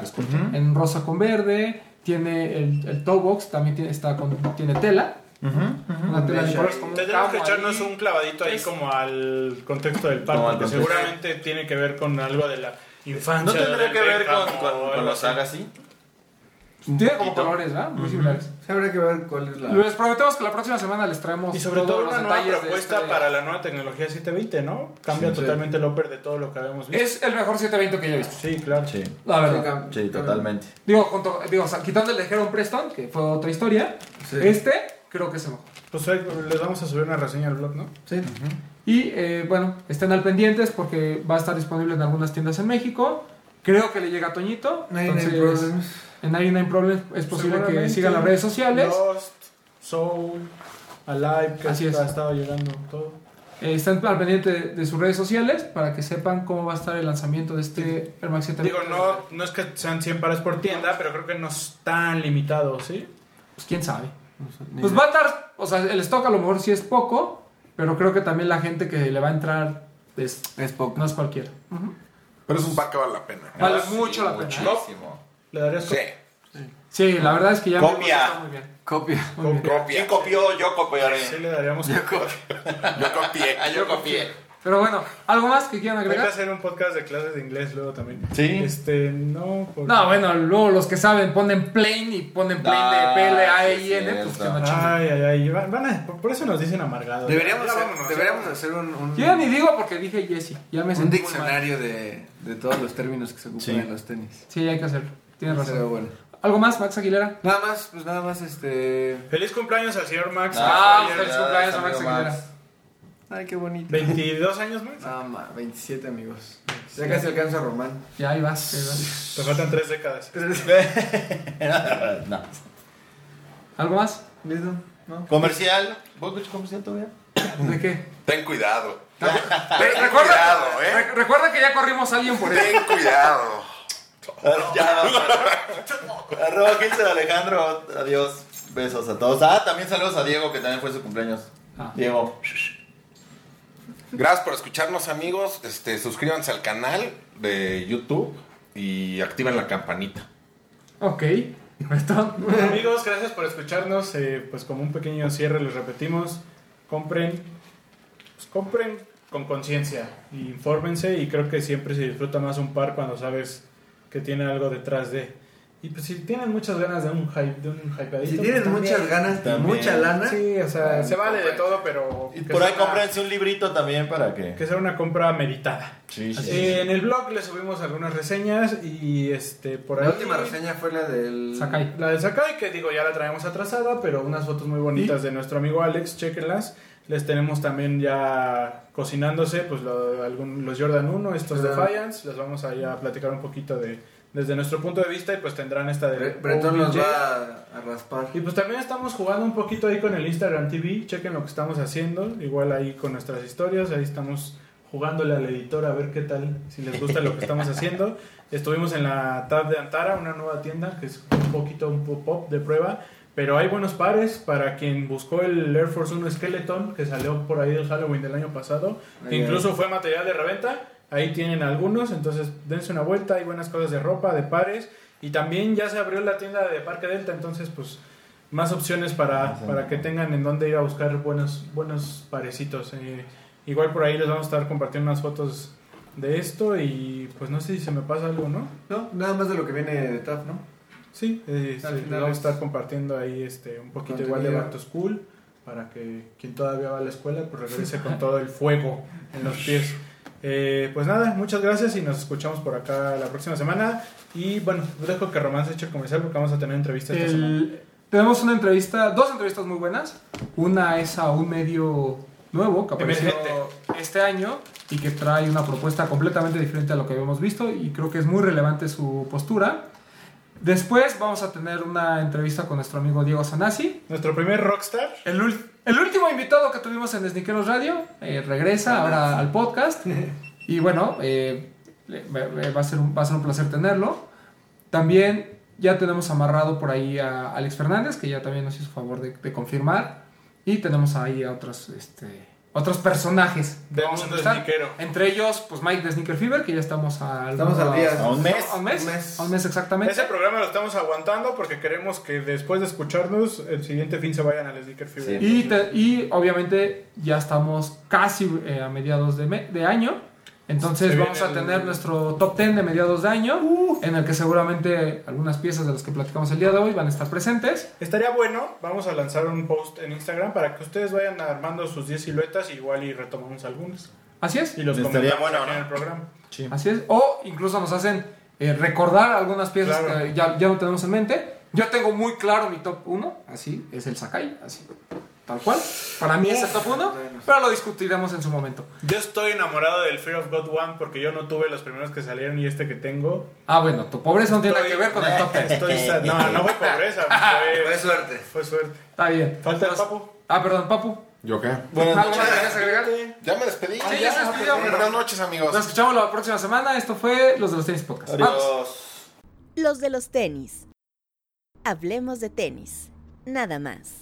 en rosa con verde, tiene el, el toe box, también tiene, está con, tiene tela, una tela de Mecha colores ahí. como un Tendremos que echarnos ahí. un clavadito ahí Es- como al contexto del par, Como al porque contexto. seguramente tiene que ver con algo de la infancia. ¿No tendría que ver con, con, con así. Agassi? Tiene como colores, ¿verdad? Muy similares. Sí, habría que ver cuál es la. Les prometemos que la próxima semana les traemos Y sobre todo los una nueva propuesta este- para la nueva tecnología 720, ¿no? Cambia Sí, sí. totalmente el upper de todo lo que habíamos visto. Es el mejor 720 que yo he visto, Sí, claro. Sí, la Sí, verdad. sí, totalmente. Digo, junto- digo o sea, quitando el de Heron Preston, que fue otra historia, Sí. este creo que es el mejor. Pues ahí les vamos a subir una reseña al blog, ¿no? Sí. Y eh, bueno, estén al pendientes porque va a estar disponible en algunas tiendas en México. Creo que le llega a Toñito. 99 entonces, Problems. En 99 Problems es posible que sigan las redes sociales. Lost, Soul. a live que Así es. ha estado llegando todo. Eh, están al pendiente de, de sus redes sociales para que sepan cómo va a estar el lanzamiento de este Air Max 7. Digo, no, no es que sean 100 pares por tienda, pero creo que no es tan limitado, ¿sí? Pues quién sabe. Pues va a estar, o sea, el stock a lo mejor sí es poco, pero creo que también la gente que le va a entrar es, Es poco. no es cualquiera. Pero es un par que vale la pena. Vale Ah, sí, mucho la pena. muchísimo. ¿Le darías Sí. Sí, la verdad es que ya me Copia. muy bien. Copia. Muy bien. ¿Quién copió? Yo copiaré. Sí, le daríamos. Copia. Yo copié. Yo copié. Pero bueno, ¿algo más que quieran Hay que agregar? hacer un podcast de clases de inglés luego también. Sí. Este, no. por- No, bueno, luego los que saben ponen plain y ponen plain Ah, de P-L-A-I-N, pues que no. Ay, ay, ay. Van a, por eso nos dicen amargados. Deberíamos, hacer, vámonos, deberíamos hacer un, un, Yo ya ni digo porque dije Jesse. Ya me un diccionario de, de todos los términos que se ocupan Sí. en los tenis. Sí, hay que hacerlo. Tienes razón. bueno. ¿Algo más, Max Aguilera? Nada más, pues nada más este. Feliz cumpleaños al señor Max. Ah, feliz cumpleaños a Max Aguilera. Ay, qué bonito. 22 años, Max. No, ma, 27 amigos. Ya casi alcanza a Román. Ya ahí vas. ahí vas. Te faltan 3 décadas. no. ¿Algo más? ¿Listo? ¿No? Comercial. ¿Vos ves comercial todavía? ¿De qué? Ten cuidado. Re- Ten recuerda, cuidado, ¿eh? re- recuerda que ya corrimos a alguien por eso. Ten cuidado. Ya, no. Arroba 15 de Alejandro. Adiós. Besos a todos. Ah, también saludos a Diego, que también fue su cumpleaños. Ah. Diego. Gracias por escucharnos, amigos. Este, suscríbanse al canal de YouTube y activen la campanita. Ok. Amigos, gracias por escucharnos. Eh, pues como un pequeño cierre les repetimos, compren, pues compren con conciencia, infórmense y creo que siempre se disfruta más un par cuando sabes que tiene algo detrás de. Y pues si tienen muchas ganas de un hype, de un hypeadito. Si pues, tienen también. muchas ganas y También. mucha lana. Sí, o sea, se vale de todo, pero Y por ahí una- cómprense un librito también para que. que sea una compra meditada. Sí, sí, sí. En el blog les subimos algunas reseñas y este por ahí La última reseña fue la del. Sakai. La de Sakai, que digo, ya la traemos atrasada, pero unas fotos muy bonitas de nuestro amigo Alex, chequenlas. Les tenemos también ya cocinándose, pues lo- algún- los Jordan 1, estos Ah. Defiance, les vamos a ya platicar un poquito de desde nuestro punto de vista y pues tendrán esta de Bre- Bretón nos va a, a raspar. Y pues también estamos jugando un poquito ahí con el Instagram TV, chequen lo que estamos haciendo, igual ahí con nuestras historias, ahí estamos jugándole al editor a ver qué tal, si les gusta lo que estamos haciendo. Estuvimos en la tab de Antara, una nueva tienda que es un poquito un pop-up de prueba, pero hay buenos pares para quien buscó el Air Force 1 Skeleton que salió por ahí del Halloween del año pasado, que incluso fue material de reventa. Ahí tienen algunos, entonces dense una vuelta, hay buenas cosas de ropa, de pares. Y también ya se abrió la tienda de Parque Delta, entonces pues más opciones para, para que tengan en dónde ir a buscar buenos, buenos parecitos. Eh, igual por ahí les vamos a estar compartiendo unas fotos de esto y pues no sé si se me pasa algo, ¿no? No, nada más de lo que viene de TAF, ¿no? Sí, eh, sí, les vamos a es- estar compartiendo ahí este un poquito igual de. Back to School para que quien todavía va a la escuela pues regrese con todo el fuego en los pies. Eh, pues nada, muchas gracias y nos escuchamos por acá la próxima semana. Y bueno, dejo que Román se eche el comercial porque vamos a tener entrevista esta semana. El- tenemos una entrevista, dos entrevistas muy buenas. Una es a un medio nuevo que apareció Emergente. este año y que trae una propuesta completamente diferente a lo que habíamos visto y creo que es muy relevante su postura. Después vamos a tener una entrevista con nuestro amigo Diego Sanasi. Nuestro primer rockstar. El, último invitado que tuvimos en Sneakeros Radio eh, regresa ahora al podcast. Y bueno, eh, le- me- me- va, a ser un, va a ser un placer tenerlo. También ya tenemos amarrado por ahí a Alex Fernández, que ya también nos hizo favor de, de confirmar. Y tenemos ahí a otros, este, otros personajes que Del vamos a mundo entrevistar. sneakero. Entre ellos, pues Mike de Sneaker Fever, que ya estamos al, Estamos al día. A un mes. ¿A un mes? Un mes. A un mes exactamente. Ese programa lo estamos aguantando porque queremos que después de escucharnos, el siguiente fin se vayan al Sneaker Fever. Sí. Y, te- y obviamente ya estamos casi eh, a mediados de, me- de año. Entonces vamos a tener nuestro top 10 de mediados de año, en el que seguramente algunas piezas de las que platicamos el día de hoy van a estar presentes. Estaría bueno, vamos a lanzar un post en Instagram para que ustedes vayan armando sus 10 siluetas igual y retomamos algunos. Así es. Y los Estaría comentamos bueno, aquí ¿no? en el programa. Así es. O incluso nos hacen eh, recordar algunas piezas Claro. que ya, ya no tenemos en mente. Yo tengo muy claro mi top 1, así, es el Sakai, así, tal cual. Para mí es el top 1, pero lo discutiremos en su momento. Yo estoy enamorado del Fear of God One porque yo no tuve los primeros que salieron y este que tengo. Ah, bueno, tu pobreza no tiene nada que ver con el top 10. Estoy sad- No, no fue pobreza, Fue fue, suerte. fue suerte. Está bien. Falta el Entonces, papo. Ah, perdón, Papu. ¿Yo qué? Buenas ¿Algo noches. más que quieras agregar? Ya me despedí. Sí, ya se despidió. Buenas noches, amigos. Nos escuchamos la próxima semana. Esto fue Los de los Tenis Podcast. Vamos. Adiós. Los de los tenis. Hablemos de tenis. Nada más.